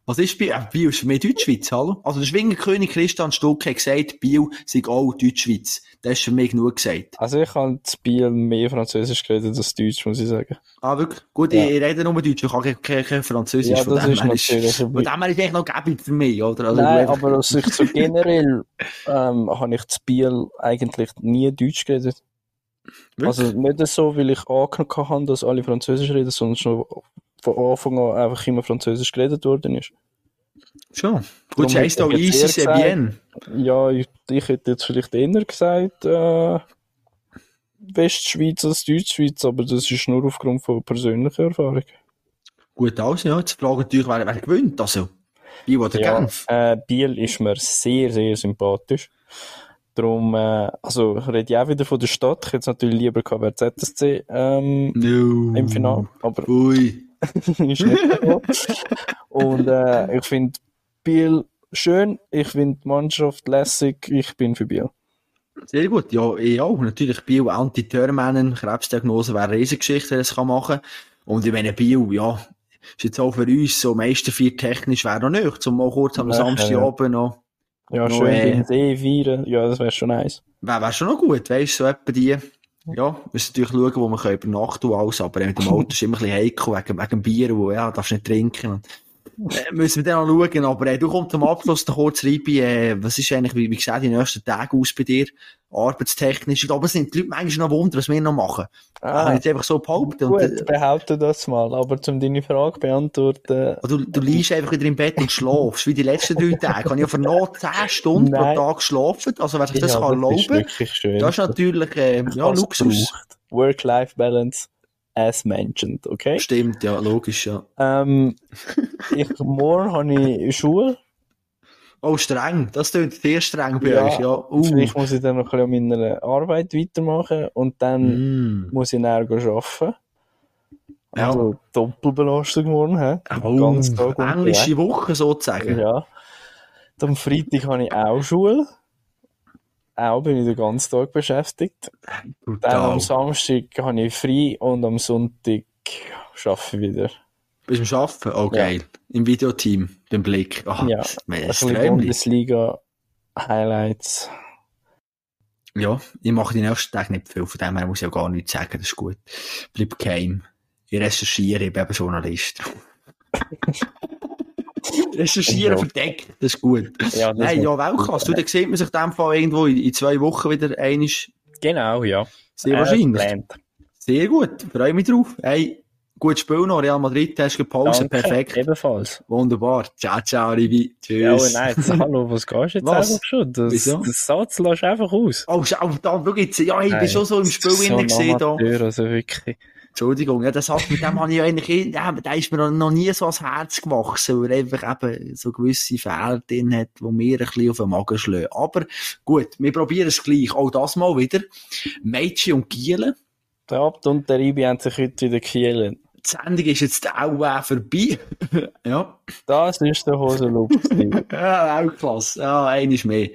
Was ist Biel? Biel ist für mich Deutschschweiz, hallo? Also der Schwingerkönig Christian Stuck hat gesagt, Biel sei auch Deutschschweiz. Das ist für mich genug gesagt.
Also ich habe das Biel mehr Französisch geredet als Deutsch, muss ich sagen.
Ah, wirklich? Gut,
Ja.
ich, ich rede nur Deutsch, ich kann kein, kein, Französisch.
Ja,
von
das
dem
ist natürlich
Von
ein
dem her ist eigentlich noch gäbig für mich, oder? Also,
Nein,
einfach-
aber aus Sicht so generell ähm, habe ich das Biel eigentlich nie Deutsch geredet.
Wirklich?
Also nicht so, weil ich angenommen habe, dass alle Französisch reden, sondern schon von Anfang an einfach immer Französisch geredet worden ist.
Schon. Gut, sie heisst auch easy, c'est bien.
Ja, ich, ich hätte jetzt vielleicht eher gesagt, äh, Westschweiz als Deutschschweiz, aber das ist nur aufgrund von persönlicher Erfahrung.
Gut, also, ja. Jetzt fragen natürlich, wer, wer gewinnt, also. Biel oder
Ja,
Genf?
äh, Biel ist mir sehr, sehr sympathisch. Darum, äh, also rede ich auch wieder von der Stadt. Ich hätte es natürlich lieber gehabt, ZSC ähm,
No.
im Finale, aber
Ui.
ist nicht so. Und äh, ich finde Biel schön, ich finde die Mannschaft lässig, ich bin für Biel.
Sehr gut, ja, auch. Natürlich Bio Anti-Törmännen, Krebsdiagnose wäre eine Riesengeschichte, wenn es kann machen Und ich meine, Bio, ja, ist jetzt auch für uns so Meistervier technisch wäre noch nicht, zum mal kurz am
Ja,
Samstagabend
ja.
noch.
Ja,
No,
schön
äh,
den See feiern, ja, das wäre schon nice.
Wäre wär schon noch gut, weißt du, so etwa die. Ja, müssen natürlich schauen, wo wir können übernachten und alles, aber mit dem Auto ist immer ein bisschen heikel, wegen, wegen Bier, wo, ja, darfst nicht trinken. Und, müssen wir dann noch schauen, aber äh, du kommst zum Abschluss noch kurz rein bei, äh, was ist eigentlich, wie, wie gesagt, die nächsten Tage aus bei dir, arbeitstechnisch. Ich es sind die Leute manchmal noch Wunder, was wir noch machen. Ah,
Ah,
ich jetzt einfach so behaupten. Und,
gut, behaupte das mal, aber um deine Frage beantworten,
Du, du liegst einfach wieder im Bett und schlafst, wie die letzten drei Tage. Ich habe ja für noch 10 Stunden pro
Nein.
Tag geschlafen. Also, wer sich das
ja,
kann
das ist
erlauben
wirklich schön.
das ist natürlich, äh, ja, Luxus.
Work-Life-Balance, as mentioned, okay?
Stimmt, ja, logisch, ja.
Ähm, ich, morgen habe ich Schule.
Oh, streng. Das klingt sehr streng bei
Ja,
euch, ja. Uh.
Vielleicht muss ich dann noch ein bisschen an meiner Arbeit weitermachen und dann
Mm.
muss ich näher arbeiten.
Ja.
Also Doppelbelastung morgen, hä?
Oh,
Ganz Tag
englische Woche sozusagen.
Ja. Am Freitag habe ich auch Schule. Auch bin ich den ganzen Tag beschäftigt. Dann
Brutal.
am Samstag habe ich frei und am Sonntag arbeite ich wieder.
Bist du am Arbeiten? Oh, geil. Im Videoteam, beim Blick. Ah,
Ja,
das ist.
Bundesliga-Highlights.
Ja, ich mache die nächsten Tage nicht viel, von dem her muss ich ja gar nichts sagen, das ist gut. Bleib geheim. Ich recherchiere, ich bin eben Journalist. recherchieren
Ja.
verdeckt, das ist gut.
Ja, das
Nein,
ist-
ja, Weltklasse. Du, dann sieht man sich in dem Fall irgendwo in, in zwei Wochen wieder einig.
Genau, ja.
Sehr
Äh,
wahrscheinlich.
geplant.
Sehr gut, freue mich drauf. Hey, gutes Spiel noch, Real Madrid, hast du Pause,
Danke,
perfekt.
Ebenfalls.
Wunderbar. Ciao, ciao, Rivi.
Ja,
Tschüss.
aber nein, jetzt, hallo, was gehst du jetzt
Was?
einfach schon? Das,
Wieso?
das Satz lässt einfach aus.
Oh, schau, da, schau jetzt. Ja, ich bin
Nein,
schon so im Spiel
so
gesehen, da.
Also wirklich.
Entschuldigung, ja, das hat, mit dem habe ich eigentlich, eh- ja, der ist mir noch nie so ans Herz gewachsen, weil er einfach eben so gewisse Fehler drin hat, die mir ein bisschen auf den Magen schlagen. Aber gut, wir probieren es gleich. Auch das mal wieder. Mädchen und Gielen.
Der Abt und der Ibi haben sich heute wieder gekielt.
Die Sendung ist jetzt auch äh, vorbei. ja.
Das ist der Hosenlupf.
Ja, auch klasse. Ja, eines mehr.